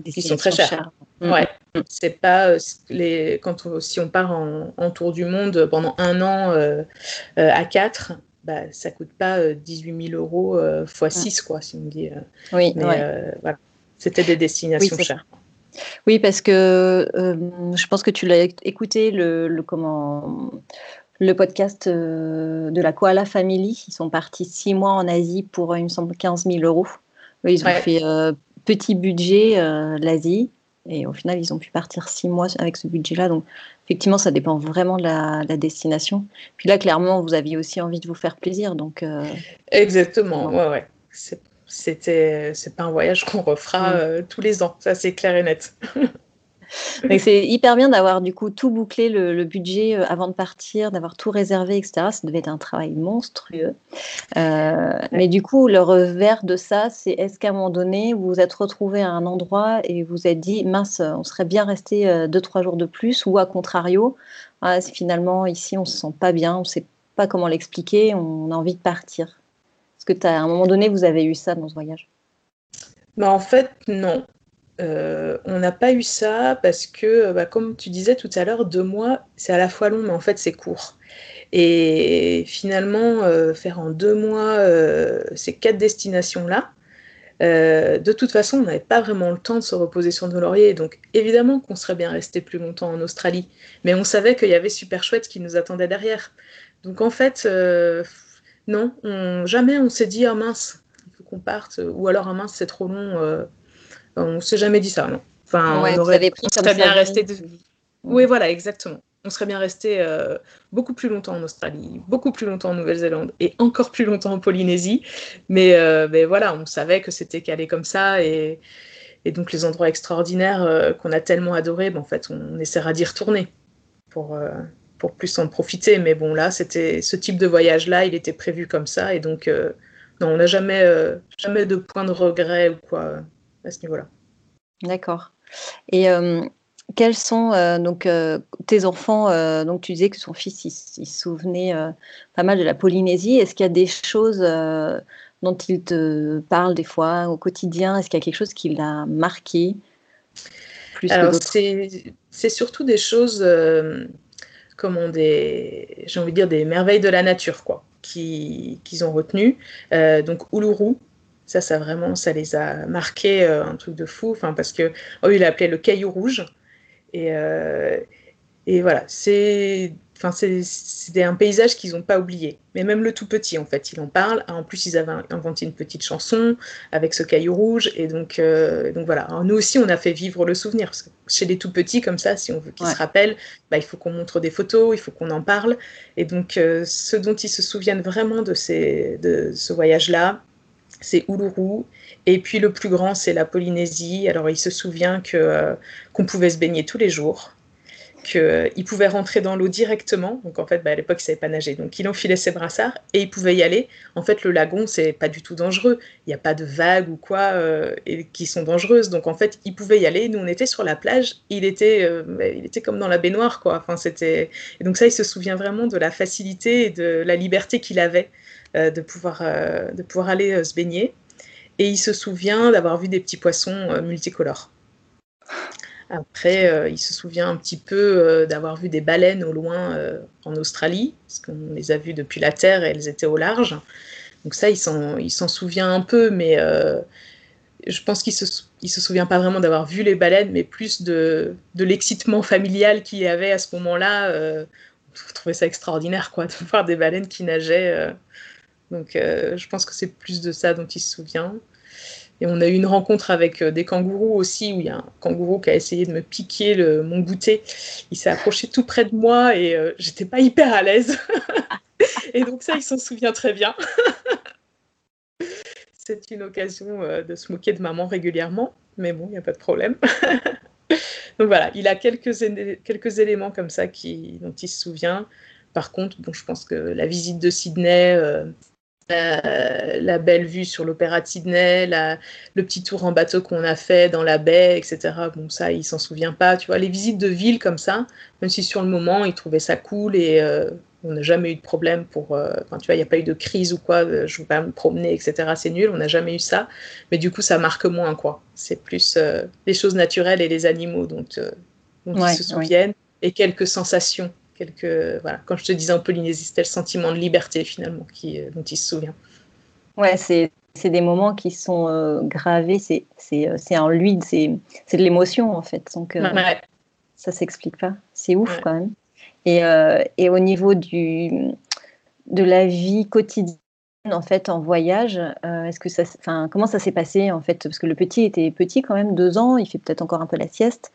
qui sont très chères. Mm. Ouais. C'est pas les quand si on part en, en, tour du monde pendant un an à quatre, bah, ça coûte pas 18 euh, 000 euros x euh, 6, quoi, si on dit. Euh. oui, mais voilà. C'était des destinations chères. Oui, parce que je pense que tu l'as écouté, le, le, comment, le podcast de la Koala Family. Ils sont partis six mois en Asie pour, il me semble, 15 000 euros. ils ont fait petit budget l'Asie. Et au final, ils ont pu partir six mois avec ce budget-là. Donc, effectivement, ça dépend vraiment de la, destination. Puis là, clairement, vous aviez aussi envie de vous faire plaisir. Donc, euh, Exactement, ouais, ouais. C'était, c'est pas un voyage qu'on refera euh, tous les ans. Ça, c'est clair et net. c'est hyper bien d'avoir du coup tout bouclé le, budget euh, avant de partir, d'avoir tout réservé, etc. Ça devait être un travail monstrueux. Euh, mais du coup, le revers de ça, c'est est-ce qu'à un moment donné, vous vous êtes retrouvé à un endroit et vous êtes dit, mince, on serait bien resté euh, deux, trois jours de plus, ou à contrario, ah, finalement, ici, on se sent pas bien, on sait pas comment l'expliquer, on a envie de partir. Est-ce que à un moment donné, vous avez eu ça dans ce voyage? Bah en fait, non. Euh, on n'a pas eu ça parce que, bah, comme tu disais tout à l'heure, deux mois, c'est à la fois long, mais en fait, c'est court. Et finalement, euh, faire en deux mois euh, ces quatre destinations-là, de toute façon, on n'avait pas vraiment le temps de se reposer sur nos lauriers. Donc, évidemment qu'on serait bien resté plus longtemps en Australie. Mais on savait qu'il y avait super chouette qui nous attendait derrière. Donc, en fait, non, jamais on s'est dit, ah mince, il faut qu'on parte. Ou alors, ah mince, c'est trop long on s'est jamais dit ça, non. Enfin, on, aurait, serait bien resté. Oui, voilà, exactement. On serait bien resté euh, beaucoup plus longtemps en Australie, beaucoup plus longtemps en Nouvelle-Zélande et encore plus longtemps en Polynésie. Mais, euh, voilà, on savait que c'était calé comme ça et, donc les endroits extraordinaires euh, qu'on a tellement adorés, ben, en fait, on, essaiera d'y retourner pour, pour plus en profiter. Mais bon, là, c'était ce type de voyage-là, il était prévu comme ça et donc non, on n'a jamais, jamais de point de regret ou quoi à ce niveau-là. D'accord. Et euh, quels sont euh, donc euh, tes enfants Donc tu disais que son fils il, se souvenait pas mal de la Polynésie. Est-ce qu'il y a des choses dont il te parle des fois au quotidien? Est-ce qu'il y a quelque chose qui l'a marqué plus Alors c'est surtout des choses comment des j'ai envie de dire des merveilles de la nature quoi qu'ils ont retenues. donc Uluru, ça, ça vraiment, ça les a marqués, euh, un truc de fou. Enfin, parce que, oh, il a appelé le caillou rouge. Et, euh, et voilà, c'est, enfin, c'était un paysage qu'ils n'ont pas oublié. Mais même le tout petit, en fait, il en parle. En plus, ils avaient inventé une petite chanson avec ce caillou rouge. Et donc, euh, donc voilà. nous aussi, on a fait vivre le souvenir. Parce que chez les tout petits, comme ça, si on veut qu'ils se rappellent, bah, il faut qu'on montre des photos, il faut qu'on en parle. Et donc, ce dont ils se souviennent vraiment de, ces, de ce voyage-là, c'est Uluru. Et puis le plus grand, c'est la Polynésie. Alors il se souvient que euh, qu'on pouvait se baigner tous les jours, qu'il euh, pouvait rentrer dans l'eau directement. Donc en fait, bah, à l'époque, il savait pas nager. Donc il enfilait ses brassards et il pouvait y aller. En fait, le lagon, c'est pas du tout dangereux. Il n'y a pas de vagues ou quoi euh, et, qui sont dangereuses. Donc en fait, il pouvait y aller. Nous, on était sur la plage. Il était, bah, il était comme dans la baignoire, quoi. Enfin, c'était. Et donc ça, il se souvient vraiment de la facilité et de la liberté qu'il avait. Euh, de, pouvoir, euh, de pouvoir aller euh, se baigner. Et il se souvient d'avoir vu des petits poissons multicolores. Après, il se souvient un petit peu d'avoir vu des baleines au loin en Australie, parce qu'on les a vues depuis la Terre et elles étaient au large. Donc ça, il s'en souvient un peu, mais je pense qu'il se, se souvient pas vraiment d'avoir vu les baleines, mais plus de, de l'excitement familial qu'il y avait à ce moment-là. on trouvait ça extraordinaire, quoi, de voir des baleines qui nageaient donc euh, je pense que c'est plus de ça dont il se souvient. Et on a eu une rencontre avec euh, des kangourous aussi, où il y a un kangourou qui a essayé de me piquer le, mon goûter. Il s'est approché tout près de moi et euh, j'étais pas hyper à l'aise. et donc ça, il s'en souvient très bien. C'est une occasion de se moquer de maman régulièrement, mais bon, il n'y a pas de problème. donc voilà, il a quelques, éléments comme ça qui, dont il se souvient. Par contre, je pense que la visite de Sydney, la, belle vue sur l'opéra de Sydney, le petit tour en bateau qu'on a fait dans la baie, etc. Bon, ça, il s'en souvient pas. Tu vois, les visites de ville comme ça, même si sur le moment, il trouvait ça cool et euh, on n'a jamais eu de problème pour. Euh, tu vois, il n'y a pas eu de crise ou quoi, euh, je ne veux pas me promener, etc. C'est nul, on n'a jamais eu ça. Mais du coup, ça marque moins, quoi. C'est plus les choses naturelles et les animaux dont, dont ils se souviennent et quelques sensations quelques voilà quand je te disais en Polynésie c'était le sentiment de liberté finalement qui euh, dont il se souvient ouais c'est c'est des moments qui sont gravés, c'est en lui, c'est de l'émotion en fait. Donc, ça s'explique pas. C'est ouf quand même. Et, et, au niveau du, de la vie quotidienne, en fait en voyage euh, Est-ce que ça, enfin, comment ça s'est passé en fait? Parce que le petit était petit quand même, deux ans, il fait peut-être encore un peu la sieste.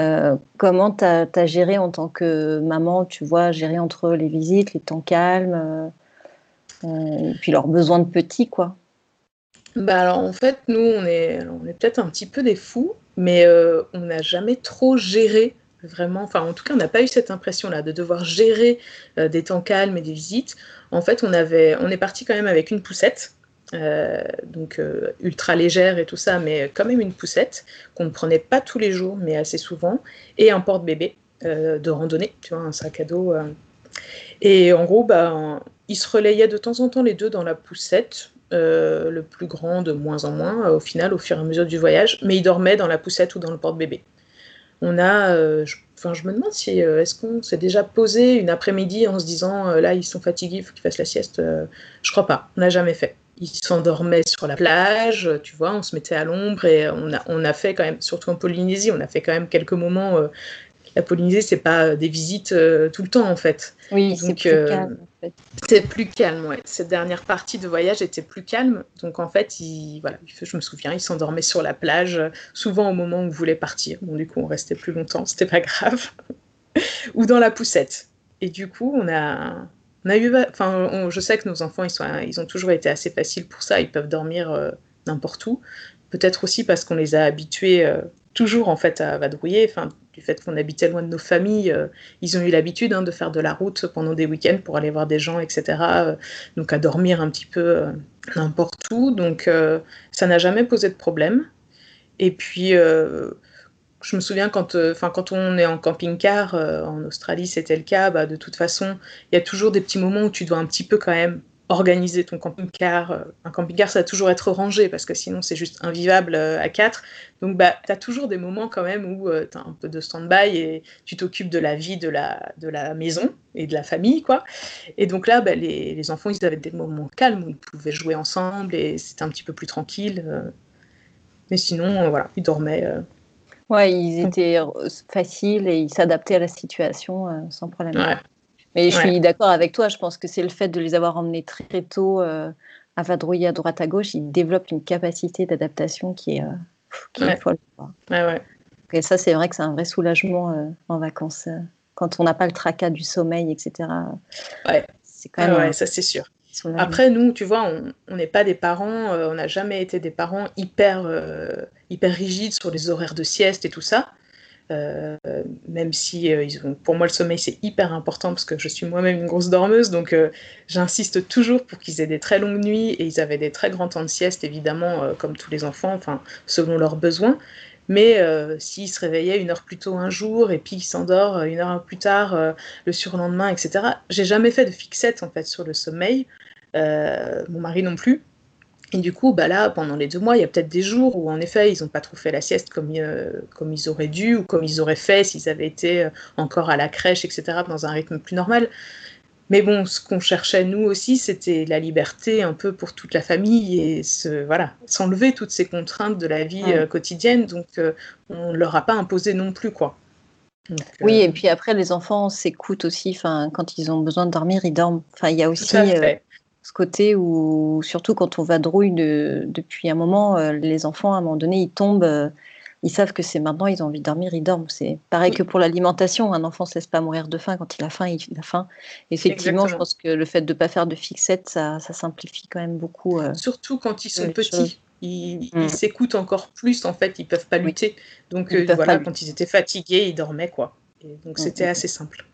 Euh, comment tu as, géré en tant que maman, tu vois, gérer entre les visites, les temps calmes, euh, et puis leurs besoins de petit, quoi? Bah alors en fait, nous, on est, on est peut-être un petit peu des fous, mais on n'a jamais trop géré vraiment, enfin en tout cas, on n'a pas eu cette impression-là de devoir gérer des temps calmes et des visites. En fait, on, avait, on est parti quand même avec une poussette, euh, donc euh, ultra légère et tout ça, mais quand même une poussette qu'on ne prenait pas tous les jours, mais assez souvent, et un porte-bébé euh, de randonnée, tu vois, un sac à dos. Et en gros, bah, ils se relayaient de temps en temps les deux dans la poussette, le plus grand de moins en moins, au final, au fur et à mesure du voyage, mais ils dormaient dans la poussette ou dans le porte-bébé. On a, Enfin, je me demande si euh, est-ce qu'on s'est déjà posé une après-midi en se disant euh, là ils sont fatigués, il faut qu'ils fassent la sieste. Euh, je crois pas, on n'a jamais fait. Ils s'endormaient sur la plage, tu vois, on se mettait à l'ombre et on a, on a fait quand même, surtout en Polynésie, on a fait quand même quelques moments la Polynésie, c'est pas des visites euh, tout le temps en fait. Oui, c'est plus euh, calme. En fait. C'est plus calme, ouais. Cette dernière partie de voyage était plus calme. Donc en fait, il, voilà, je me souviens, il s'endormait sur la plage, souvent au moment où on voulait partir. Bon, du coup, on restait plus longtemps, c'était pas grave. Ou dans la poussette. Et du coup, on a, on a eu, enfin, je sais que nos enfants, ils, sont, ils ont toujours été assez faciles pour ça. Ils peuvent dormir euh, n'importe où. Peut-être aussi parce qu'on les a habitués toujours en fait à vadrouiller. Enfin, du fait qu'on habitait loin de nos familles, euh, ils ont eu l'habitude hein, de faire de la route pendant des week-ends pour aller voir des gens, etc. Euh, donc à dormir un petit peu euh, n'importe où. Donc ça n'a jamais posé de problème. Et puis je me souviens quand, enfin quand on est en camping-car, en Australie c'était le cas, bah, de toute façon, il y a toujours des petits moments où tu dois un petit peu quand même organiser ton camping-car. Euh, un camping-car, ça va toujours être rangé parce que sinon c'est juste invivable euh, à quatre. Donc bah, tu as toujours des moments quand même où euh, tu as un peu de stand-by et tu t'occupes de la vie de la, de la maison et de la famille. quoi. Et donc là, bah, les, les, enfants, ils avaient des moments calmes où ils pouvaient jouer ensemble et c'était un petit peu plus tranquille. mais sinon, voilà, ils dormaient. Ouais, ils étaient faciles et ils s'adaptaient à la situation sans problème. Ouais. Mais je suis d'accord avec toi, je pense que c'est le fait de les avoir emmenés très tôt euh, à vadrouiller à droite à gauche, ils développent une capacité d'adaptation qui est, euh, qui est folle. Et ça, c'est vrai que c'est un vrai soulagement euh, en vacances. quand on n'a pas le tracas du sommeil, etc. Ouais, c'est quand même. ça, c'est sûr. Après, nous, tu vois, on n'est pas des parents, on n'a jamais été des parents hyper, hyper rigides sur les horaires de sieste et tout ça. Euh, même si euh, pour moi le sommeil c'est hyper important parce que je suis moi-même une grosse dormeuse, donc euh, j'insiste toujours pour qu'ils aient des très longues nuits et ils avaient des très grands temps de sieste évidemment comme tous les enfants, enfin selon leurs besoins. Mais s'ils se réveillaient une heure plus tôt un jour et puis ils s'endorment une heure plus tard le surlendemain, etc. J'ai jamais fait de fixette en fait sur le sommeil. mon mari non plus. Et du coup, bah là, pendant les deux mois, il y a peut-être des jours où, en effet, ils n'ont pas trop fait la sieste comme, euh, comme ils auraient dû ou comme ils auraient fait s'ils avaient été euh, encore à la crèche, etc., dans un rythme plus normal. Mais bon, ce qu'on cherchait, nous aussi, c'était la liberté un peu pour toute la famille et se, voilà, s'enlever toutes ces contraintes de la vie euh, quotidienne. Donc, on ne leur a pas imposé non plus, quoi. oui, et puis après, les enfants s'écoutent aussi. Quand ils ont besoin de dormir, ils dorment. Enfin, il y a aussi ce côté où, surtout quand on vadrouille de, depuis un moment, euh, les enfants, à un moment donné, ils tombent, euh, ils savent que c'est maintenant, ils ont envie de dormir, ils dorment. C'est pareil que pour l'alimentation, un enfant ne se laisse pas mourir de faim, quand il a faim, il a faim. Effectivement, je pense que le fait de ne pas faire de fixette, ça, ça simplifie quand même beaucoup. Euh, surtout quand ils sont petits. Ils mmh. s'écoutent encore plus, en fait, ils peuvent pas lutter. Donc voilà, quand ils étaient fatigués, ils dormaient, quoi. Et donc mmh, c'était mmh, assez simple.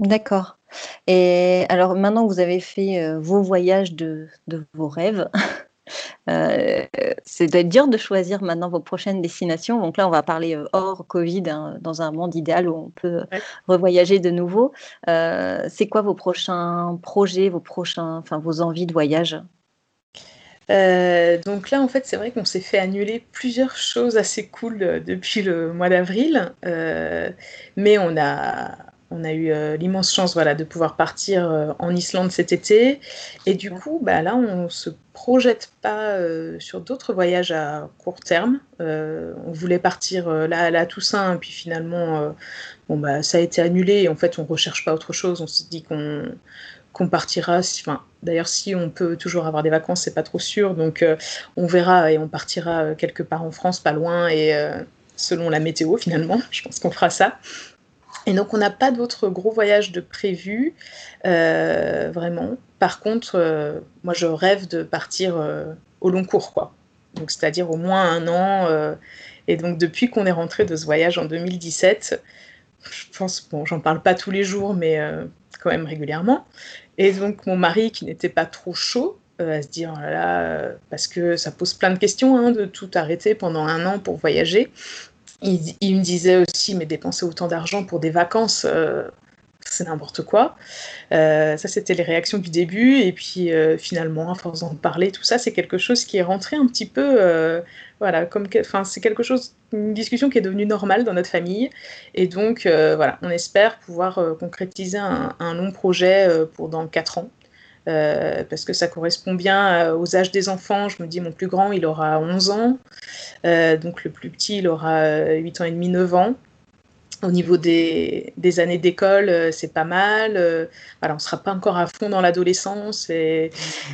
D'accord. Et alors maintenant que vous avez fait, euh, vos voyages de de vos rêves, euh, c'est doit être dur de choisir maintenant vos prochaines destinations. Donc là, on va parler, euh, hors covid, hein, dans un monde idéal où on peut revoyager de nouveau. c'est quoi vos prochains projets, vos prochains enfin vos envies de voyage? donc là, en fait, c'est vrai qu'on s'est fait annuler plusieurs choses assez cool, depuis le mois d'avril, mais on a on a eu l'immense chance voilà, de pouvoir partir en Islande cet été. Et du coup, bah, là, on se projette pas sur d'autres voyages à court terme. on voulait partir là à la Toussaint, puis finalement, bon, bah, ça a été annulé. Et en fait, on recherche pas autre chose. On se dit qu'on qu'on partira. Enfin, D'ailleurs, si on peut toujours avoir des vacances, c'est pas trop sûr. Donc, on verra et on partira quelque part en France, pas loin, et selon la météo finalement. Je pense qu'on fera ça. Et donc, on n'a pas d'autres gros voyages de prévus, euh, vraiment. Par contre, euh, moi, je rêve de partir euh, au long cours, quoi. Donc, c'est-à-dire au moins un an. et donc, depuis qu'on est rentré de ce voyage en 2017, je pense, bon, j'en parle pas tous les jours, mais quand même régulièrement. Et donc, mon mari, qui n'était pas trop chaud, à se dire, oh là là, parce que ça pose plein de questions hein, de tout arrêter pendant un an pour voyager. Il, me disait aussi, mais dépenser autant d'argent pour des vacances, euh, c'est n'importe quoi. Euh, ça, c'était les réactions du début. Et puis, euh, finalement, à force d'en parler, tout ça, c'est quelque chose qui est rentré un petit peu. voilà, comme enfin, c'est quelque chose, une discussion qui est devenue normale dans notre famille. Et donc, voilà, on espère pouvoir concrétiser un, un, long projet pour dans 4 ans. Euh, parce que ça correspond bien euh, aux âges des enfants. Je me dis, mon plus grand, il aura 11 ans, euh, donc le plus petit, il aura 8 ans et demi, 9 ans. Au niveau des, des années d'école, c'est pas mal. voilà, on ne sera pas encore à fond dans l'adolescence et,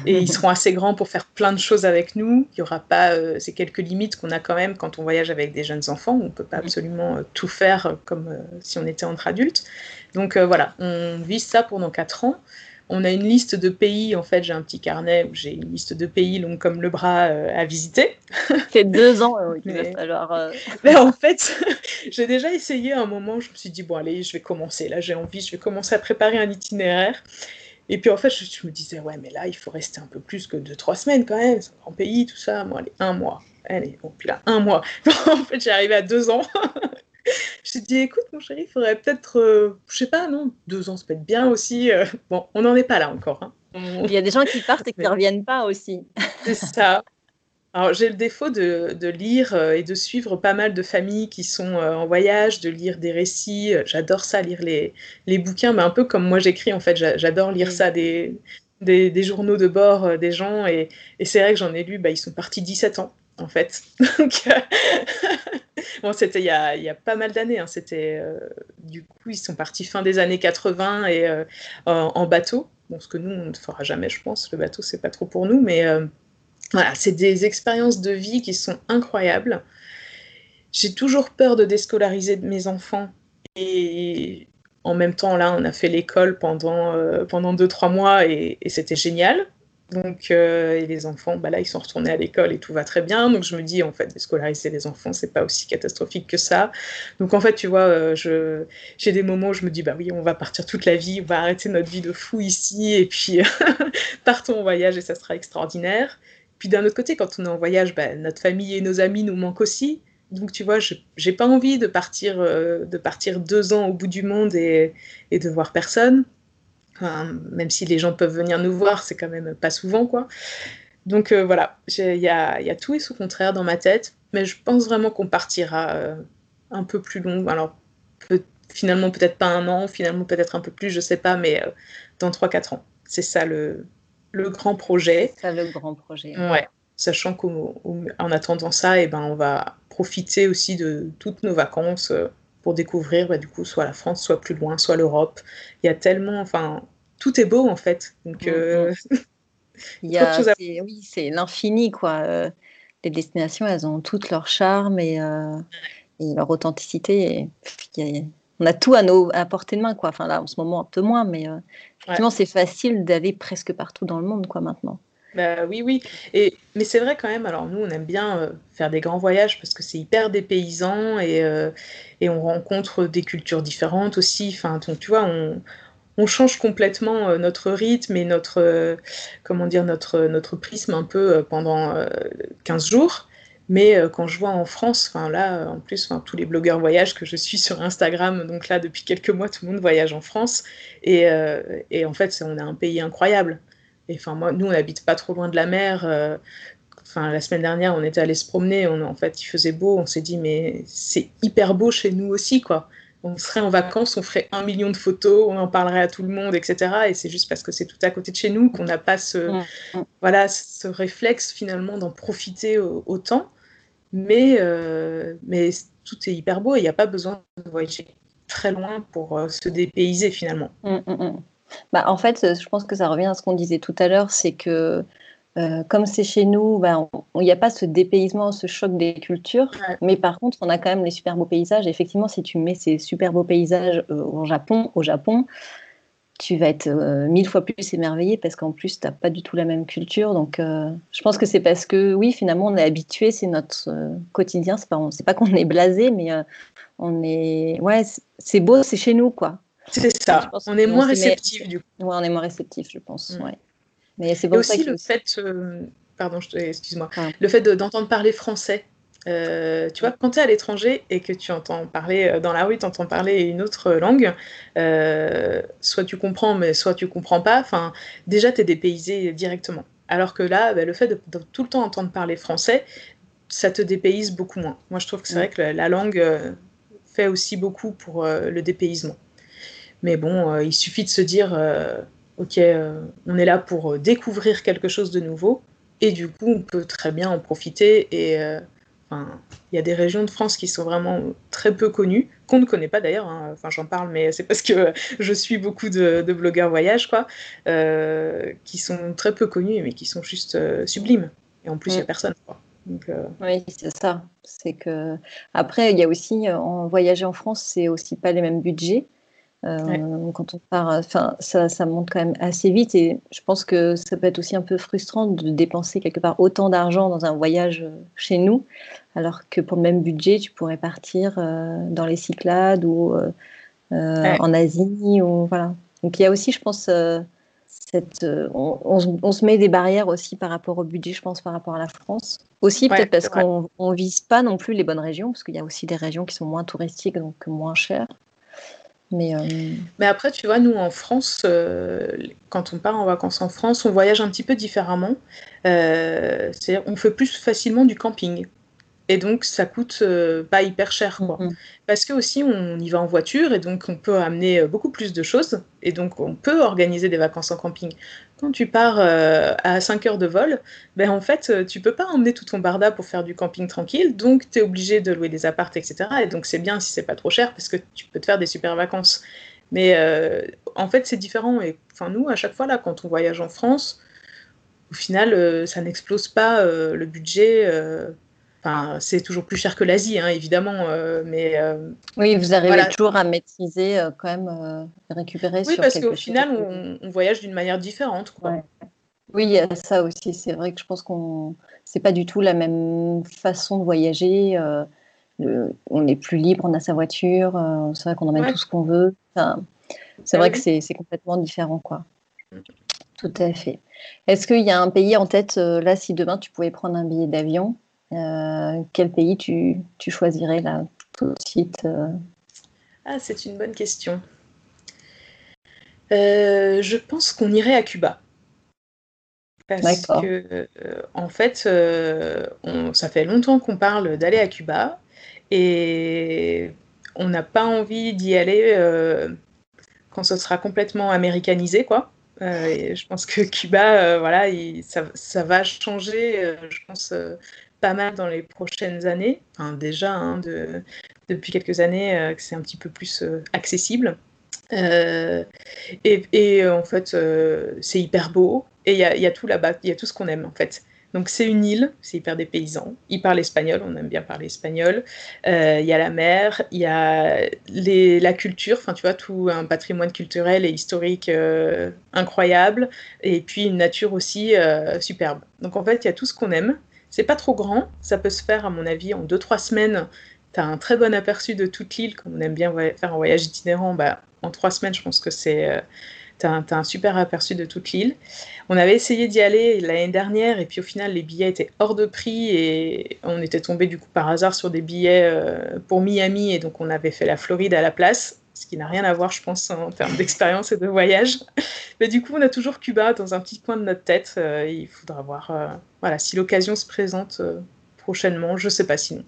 et, ils seront assez grands pour faire plein de choses avec nous. Il y aura pas ces quelques limites qu'on a quand même quand on voyage avec des jeunes enfants. On ne peut pas absolument tout faire comme si on était entre adultes. Donc voilà, on vise ça pendant 4 ans on a une liste de pays, en fait, j'ai un petit carnet où j'ai une liste de pays long comme le bras euh, à visiter. C'est deux ans euh, qu'il va falloir. Euh, Mais en fait, j'ai déjà essayé à un moment, je me suis dit, bon, allez, je vais commencer. Là, j'ai envie, je vais commencer à préparer un itinéraire. Et puis en fait, je, me disais, ouais, mais là, il faut rester un peu plus que deux, trois semaines quand même. C'est un grand pays, tout ça. Bon, allez, un mois. Allez, bon, puis là, un mois. en fait, j'ai arrivé à deux ans. Je dit, écoute, mon chéri, il faudrait peut-être, euh, je sais pas, non, deux ans, ça peut être bien aussi. Euh. bon, on n'en est pas là encore. Hein. Il y a des gens qui partent et qui ne reviennent pas aussi. C'est ça. Alors, j'ai le défaut de, de, lire euh, et de suivre pas mal de familles qui sont en voyage, de lire des récits. J'adore ça, lire les, les, bouquins, mais un peu comme moi j'écris, en fait. J'adore lire ça, des, des, des, journaux de bord des gens. Et, et c'est vrai que j'en ai lu, bah, ils sont partis 17 ans, en fait. Donc, bon, c'était il, y a, pas mal d'années. Hein. C'était euh, du coup, ils sont partis fin des années 80 et euh, en, bateau. Bon, ce que nous, on ne fera jamais, je pense. Le bateau, c'est pas trop pour nous, mais euh, voilà, c'est des expériences de vie qui sont incroyables. J'ai toujours peur de déscolariser mes enfants et en même temps, là, on a fait l'école pendant, pendant deux, trois mois et c'était génial. Donc, euh, et les enfants, bah là, ils sont retournés à l'école et tout va très bien. Donc, je me dis, en fait, scolariser les enfants, c'est pas aussi catastrophique que ça. Donc, en fait, tu vois, euh, j'ai des moments où je me dis, bah oui, on va partir toute la vie, on va arrêter notre vie de fou ici, et puis partons en voyage et ça sera extraordinaire. Puis d'un autre côté, quand on est en voyage, bah, notre famille et nos amis nous manquent aussi. Donc, tu vois, je j'ai pas envie de partir, euh, de partir deux ans au bout du monde et de voir personne même si les gens peuvent venir nous voir, c'est quand même pas souvent, quoi. Donc euh, voilà, il y a, y a, tout et son contraire dans ma tête, mais je pense vraiment qu'on partira euh, un peu plus long. Alors, finalement, peut-être pas un an, finalement, peut-être un peu plus, je sais pas, mais euh, dans 3-4 ans. C'est ça le, le, grand projet. C'est ça le grand projet. Ouais. Sachant qu'en attendant ça, et eh ben, on va profiter aussi de toutes nos vacances pour découvrir bah, du coup soit la France, soit plus loin, soit l'Europe. Il y a tellement, enfin, tout est beau en fait. Donc, mm, euh, mm. Il y a, oui, c'est l'infini quoi. Euh, les destinations, elles ont toutes leur charme et, euh, et leur authenticité. Et, on a tout à, nos, à portée de main quoi. Enfin là, en ce moment un peu moins, mais effectivement, c'est facile d'aller presque partout dans le monde quoi maintenant. Bah, oui, oui. Et, mais c'est vrai quand même, alors nous, on aime bien euh, faire des grands voyages parce que c'est hyper dépaysant et, euh, et on rencontre des cultures différentes aussi. Enfin, donc, tu vois, on, on change complètement euh, notre rythme et notre, comment dire, notre, notre prisme un peu pendant 15 jours. Mais quand je vois en France, enfin là, en plus, tous les blogueurs voyage que je suis sur Instagram, donc là, depuis quelques mois, tout le monde voyage en France. Et, et en fait, on a un pays incroyable enfin, moi, nous, on n'habite pas trop loin de la mer. Euh, enfin, la semaine dernière, on était allé se promener. On, en fait, il faisait beau. On s'est dit, mais c'est hyper beau chez nous aussi, quoi. On serait en vacances, on ferait un million de photos, on en parlerait à tout le monde, etc. Et c'est juste parce que c'est tout à côté de chez nous qu'on n'a pas ce, mm, mm. voilà, ce réflexe finalement d'en profiter autant. Mais, euh, mais tout est hyper beau et il n'y a pas besoin de voyager très loin pour euh, se dépayser finalement. Mm, bah, en fait, je pense que ça revient à ce qu'on disait tout à l'heure, c'est que euh, comme c'est chez nous, bah, il n'y a pas ce dépaysement, ce choc des cultures. Mais par contre, on a quand même les super beaux paysages. effectivement, si tu mets ces super beaux paysages euh, au Japon, au Japon, tu vas être euh, mille fois plus émerveillé parce qu'en plus, tu n'as pas du tout la même culture. Donc, je pense que c'est parce que, oui, finalement, on est habitué, c'est notre quotidien. C'est pas, pas qu'on est blasé, mais on est. Ouais, c'est beau, c'est chez nous, quoi. C'est ça. On est moins réceptif, du coup. Ouais, on est moins réceptif, je pense. Mm. Ouais. Mais c'est aussi le fait, euh, pardon, excuse-moi, le fait d'entendre parler français. Euh, tu vois, quand tu es à l'étranger et que tu entends parler euh, dans la rue, tu entends parler une autre langue, soit tu comprends, mais soit tu comprends pas. Enfin, déjà, tu es dépaysé directement. Alors que là, bah, le fait de, tout le temps entendre parler français, ça te dépayse beaucoup moins. Moi, je trouve que c'est vrai que la, langue fait aussi beaucoup pour le dépaysement. Mais bon, il suffit de se dire ok, euh, on est là pour euh, découvrir quelque chose de nouveau, et du coup, on peut très bien en profiter. Et euh, il y a des régions de France qui sont vraiment très peu connues, qu'on ne connaît pas d'ailleurs. Hein. Enfin, j'en parle, mais c'est parce que je suis beaucoup de, blogueurs voyage, quoi, qui sont très peu connus, mais qui sont juste sublimes. Et en plus, il n'y a mm. personne. Oui, c'est ça. C'est que après, il y a aussi en voyager en France, c'est aussi pas les mêmes budgets. Euh, quand on part, enfin, ça, ça, monte quand même assez vite et je pense que ça peut être aussi un peu frustrant de dépenser quelque part autant d'argent dans un voyage euh, chez nous, alors que pour le même budget, tu pourrais partir euh, dans les Cyclades ou en Asie ou voilà. Donc il y a aussi, je pense, cette, on, on, se met des barrières aussi par rapport au budget, je pense, par rapport à la France. Aussi peut-être parce qu'on ne vise pas non plus les bonnes régions, parce qu'il y a aussi des régions qui sont moins touristiques, donc moins chères. Mais, euh, Mais après, tu vois, nous en France, euh, quand on part en vacances en France, on voyage un petit peu différemment. Euh, on fait plus facilement du camping. Et donc, ça coûte euh, pas hyper cher, quoi. Mm-hmm. Parce que aussi, on y va en voiture et donc on peut amener euh, beaucoup plus de choses. Et donc, on peut organiser des vacances en camping. Quand tu pars euh, à 5 heures de vol, ben en fait, tu peux pas emmener tout ton barda pour faire du camping tranquille. Donc, tu es obligé de louer des appartes, etc. Et donc, c'est bien si c'est pas trop cher parce que tu peux te faire des super vacances. Mais en fait, c'est différent. Et enfin, nous, à chaque fois, là, quand on voyage en France, au final, ça n'explose pas le budget Enfin, c'est toujours plus cher que l'Asie, hein, évidemment, euh, mais... Euh, oui, vous arrivez toujours à maîtriser, euh, quand même, récupérer oui, parce qu'au final, on, voyage d'une manière différente. Quoi. Oui, il y a ça aussi. C'est vrai que je pense qu'on... C'est pas du tout la même façon de voyager. On est plus libre, on a sa voiture, c'est vrai qu'on emmène tout ce qu'on veut. c'est vrai que c'est complètement différent, quoi. Tout à fait. Est-ce qu'il y a un pays en tête, là, si demain tu pouvais prendre un billet d'avion, euh, quel pays tu, tu, choisirais là tout de suite euh Ah, c'est une bonne question. Euh, je pense qu'on irait à Cuba. Parce que, en fait, ça fait longtemps qu'on parle d'aller à Cuba et on n'a pas envie d'y aller quand ce sera complètement américanisé, quoi. je pense que Cuba, voilà, ça, ça, va changer, je pense, pas mal dans les prochaines années. déjà, hein, de, depuis quelques années, euh, que c'est un petit peu plus euh, accessible. Euh, et, en fait, c'est hyper beau. Et il y a, tout là-bas, il y a tout ce qu'on aime en fait. Donc c'est une île, c'est hyper des paysans. Ils parlent espagnol, on aime bien parler espagnol. Il y a la mer, il y a la culture, enfin tu vois, tout un patrimoine culturel et historique incroyable. Et puis une nature aussi superbe. Donc en fait, il y a tout ce qu'on aime. C'est pas trop grand, ça peut se faire à mon avis en 2-3 semaines. Tu as un très bon aperçu de toute l'île, comme on aime bien faire un voyage itinérant, bah, en 3 semaines je pense que c'est... Euh, tu un super aperçu de toute l'île. On avait essayé d'y aller l'année dernière et puis au final les billets étaient hors de prix et on était tombé du coup par hasard sur des billets euh, pour Miami et donc on avait fait la Floride à la place ce qui n'a rien à voir, je pense, en termes d'expérience et de voyage. Mais du coup, on a toujours Cuba dans un petit coin de notre tête. Euh, il faudra voir, euh, voilà, si l'occasion se présente euh, prochainement, je ne sais pas sinon.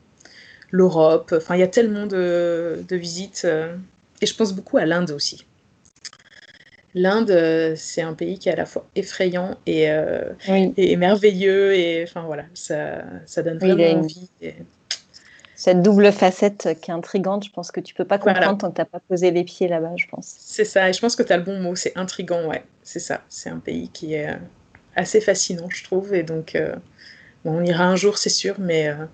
l'Europe. Enfin, il y a tellement de, de visites. et je pense beaucoup à l'Inde aussi. L'Inde, c'est un pays qui est à la fois effrayant et, et merveilleux. Et enfin voilà, ça, ça donne vraiment envie. Cette double facette qui est intrigante, je pense que tu peux pas comprendre tant que tu n'as pas posé les pieds là-bas, je pense. C'est ça, et je pense que tu as le bon mot, c'est intrigant, ouais, c'est ça. C'est un pays qui est assez fascinant, je trouve, et donc on ira un jour, c'est sûr, mais euh,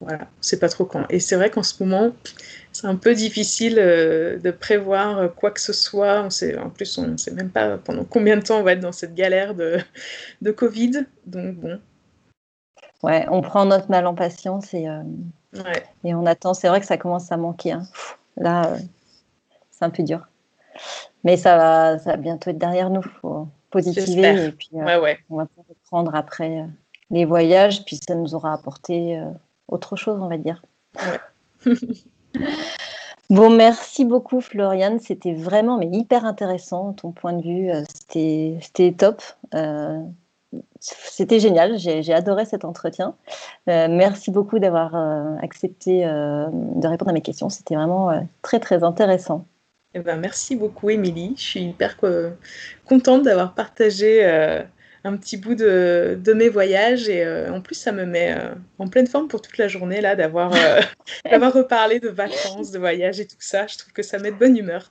voilà, c'est pas trop quand. Et c'est vrai qu'en ce moment, c'est un peu difficile euh, de prévoir quoi que ce soit. On sait, en plus, on ne sait même pas pendant combien de temps on va être dans cette galère de, de Covid. Donc bon. Ouais, on prend notre mal en patience et, euh, et on attend. C'est vrai que ça commence à manquer. Hein. Là, c'est un peu dur. Mais ça va, ça va bientôt être derrière nous. Il faut positiver et puis ouais, ouais. on va pouvoir reprendre après les voyages, puis ça nous aura apporté euh, autre chose, on va dire. bon, merci beaucoup, Floriane. C'était vraiment mais hyper intéressant, ton point de vue. Euh, c'était top. Euh, c'était génial, j'ai adoré cet entretien. merci beaucoup d'avoir accepté de répondre à mes questions. C'était vraiment très très intéressant. Eh ben, merci beaucoup, Émilie. Je suis hyper contente d'avoir partagé un petit bout de, de mes voyages et euh, en plus ça me met euh, en pleine forme pour toute la journée là d'avoir euh, d'avoir reparlé de vacances, de voyages et tout ça. Je trouve que ça met de bonne humeur.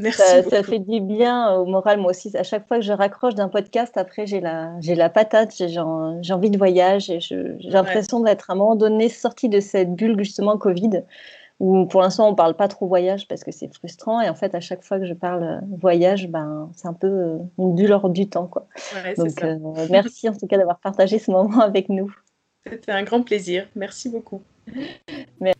merci ça, fait du bien au moral moi aussi. À chaque fois que je raccroche d'un podcast, après j'ai la la patate, j'ai envie de voyage et j'ai l'impression d'être à un moment donné sortie de cette bulle justement Covid où pour l'instant on parle pas trop voyage parce que c'est frustrant. Et en fait à chaque fois que je parle euh, voyage ben c'est un peu euh, hors du temps quoi. Donc euh, merci en tout cas d'avoir partagé ce moment avec nous. C'était un grand plaisir. Merci beaucoup. Merci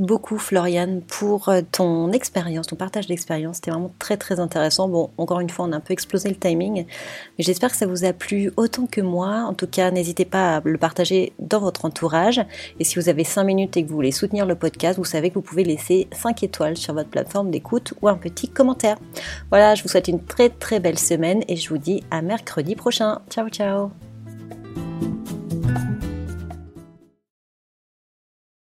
beaucoup Floriane pour euh, ton expérience, ton partage d'expérience. C'était vraiment très très intéressant. Bon, encore une fois, on a un peu explosé le timing, mais j'espère que ça vous a plu autant que moi. En tout cas, n'hésitez pas à le partager dans votre entourage. Et si vous avez 5 minutes et que vous voulez soutenir le podcast, vous savez que vous pouvez laisser 5 étoiles sur votre plateforme d'écoute ou un petit commentaire. Voilà, je vous souhaite une très très belle semaine et je vous dis à mercredi prochain. Ciao ciao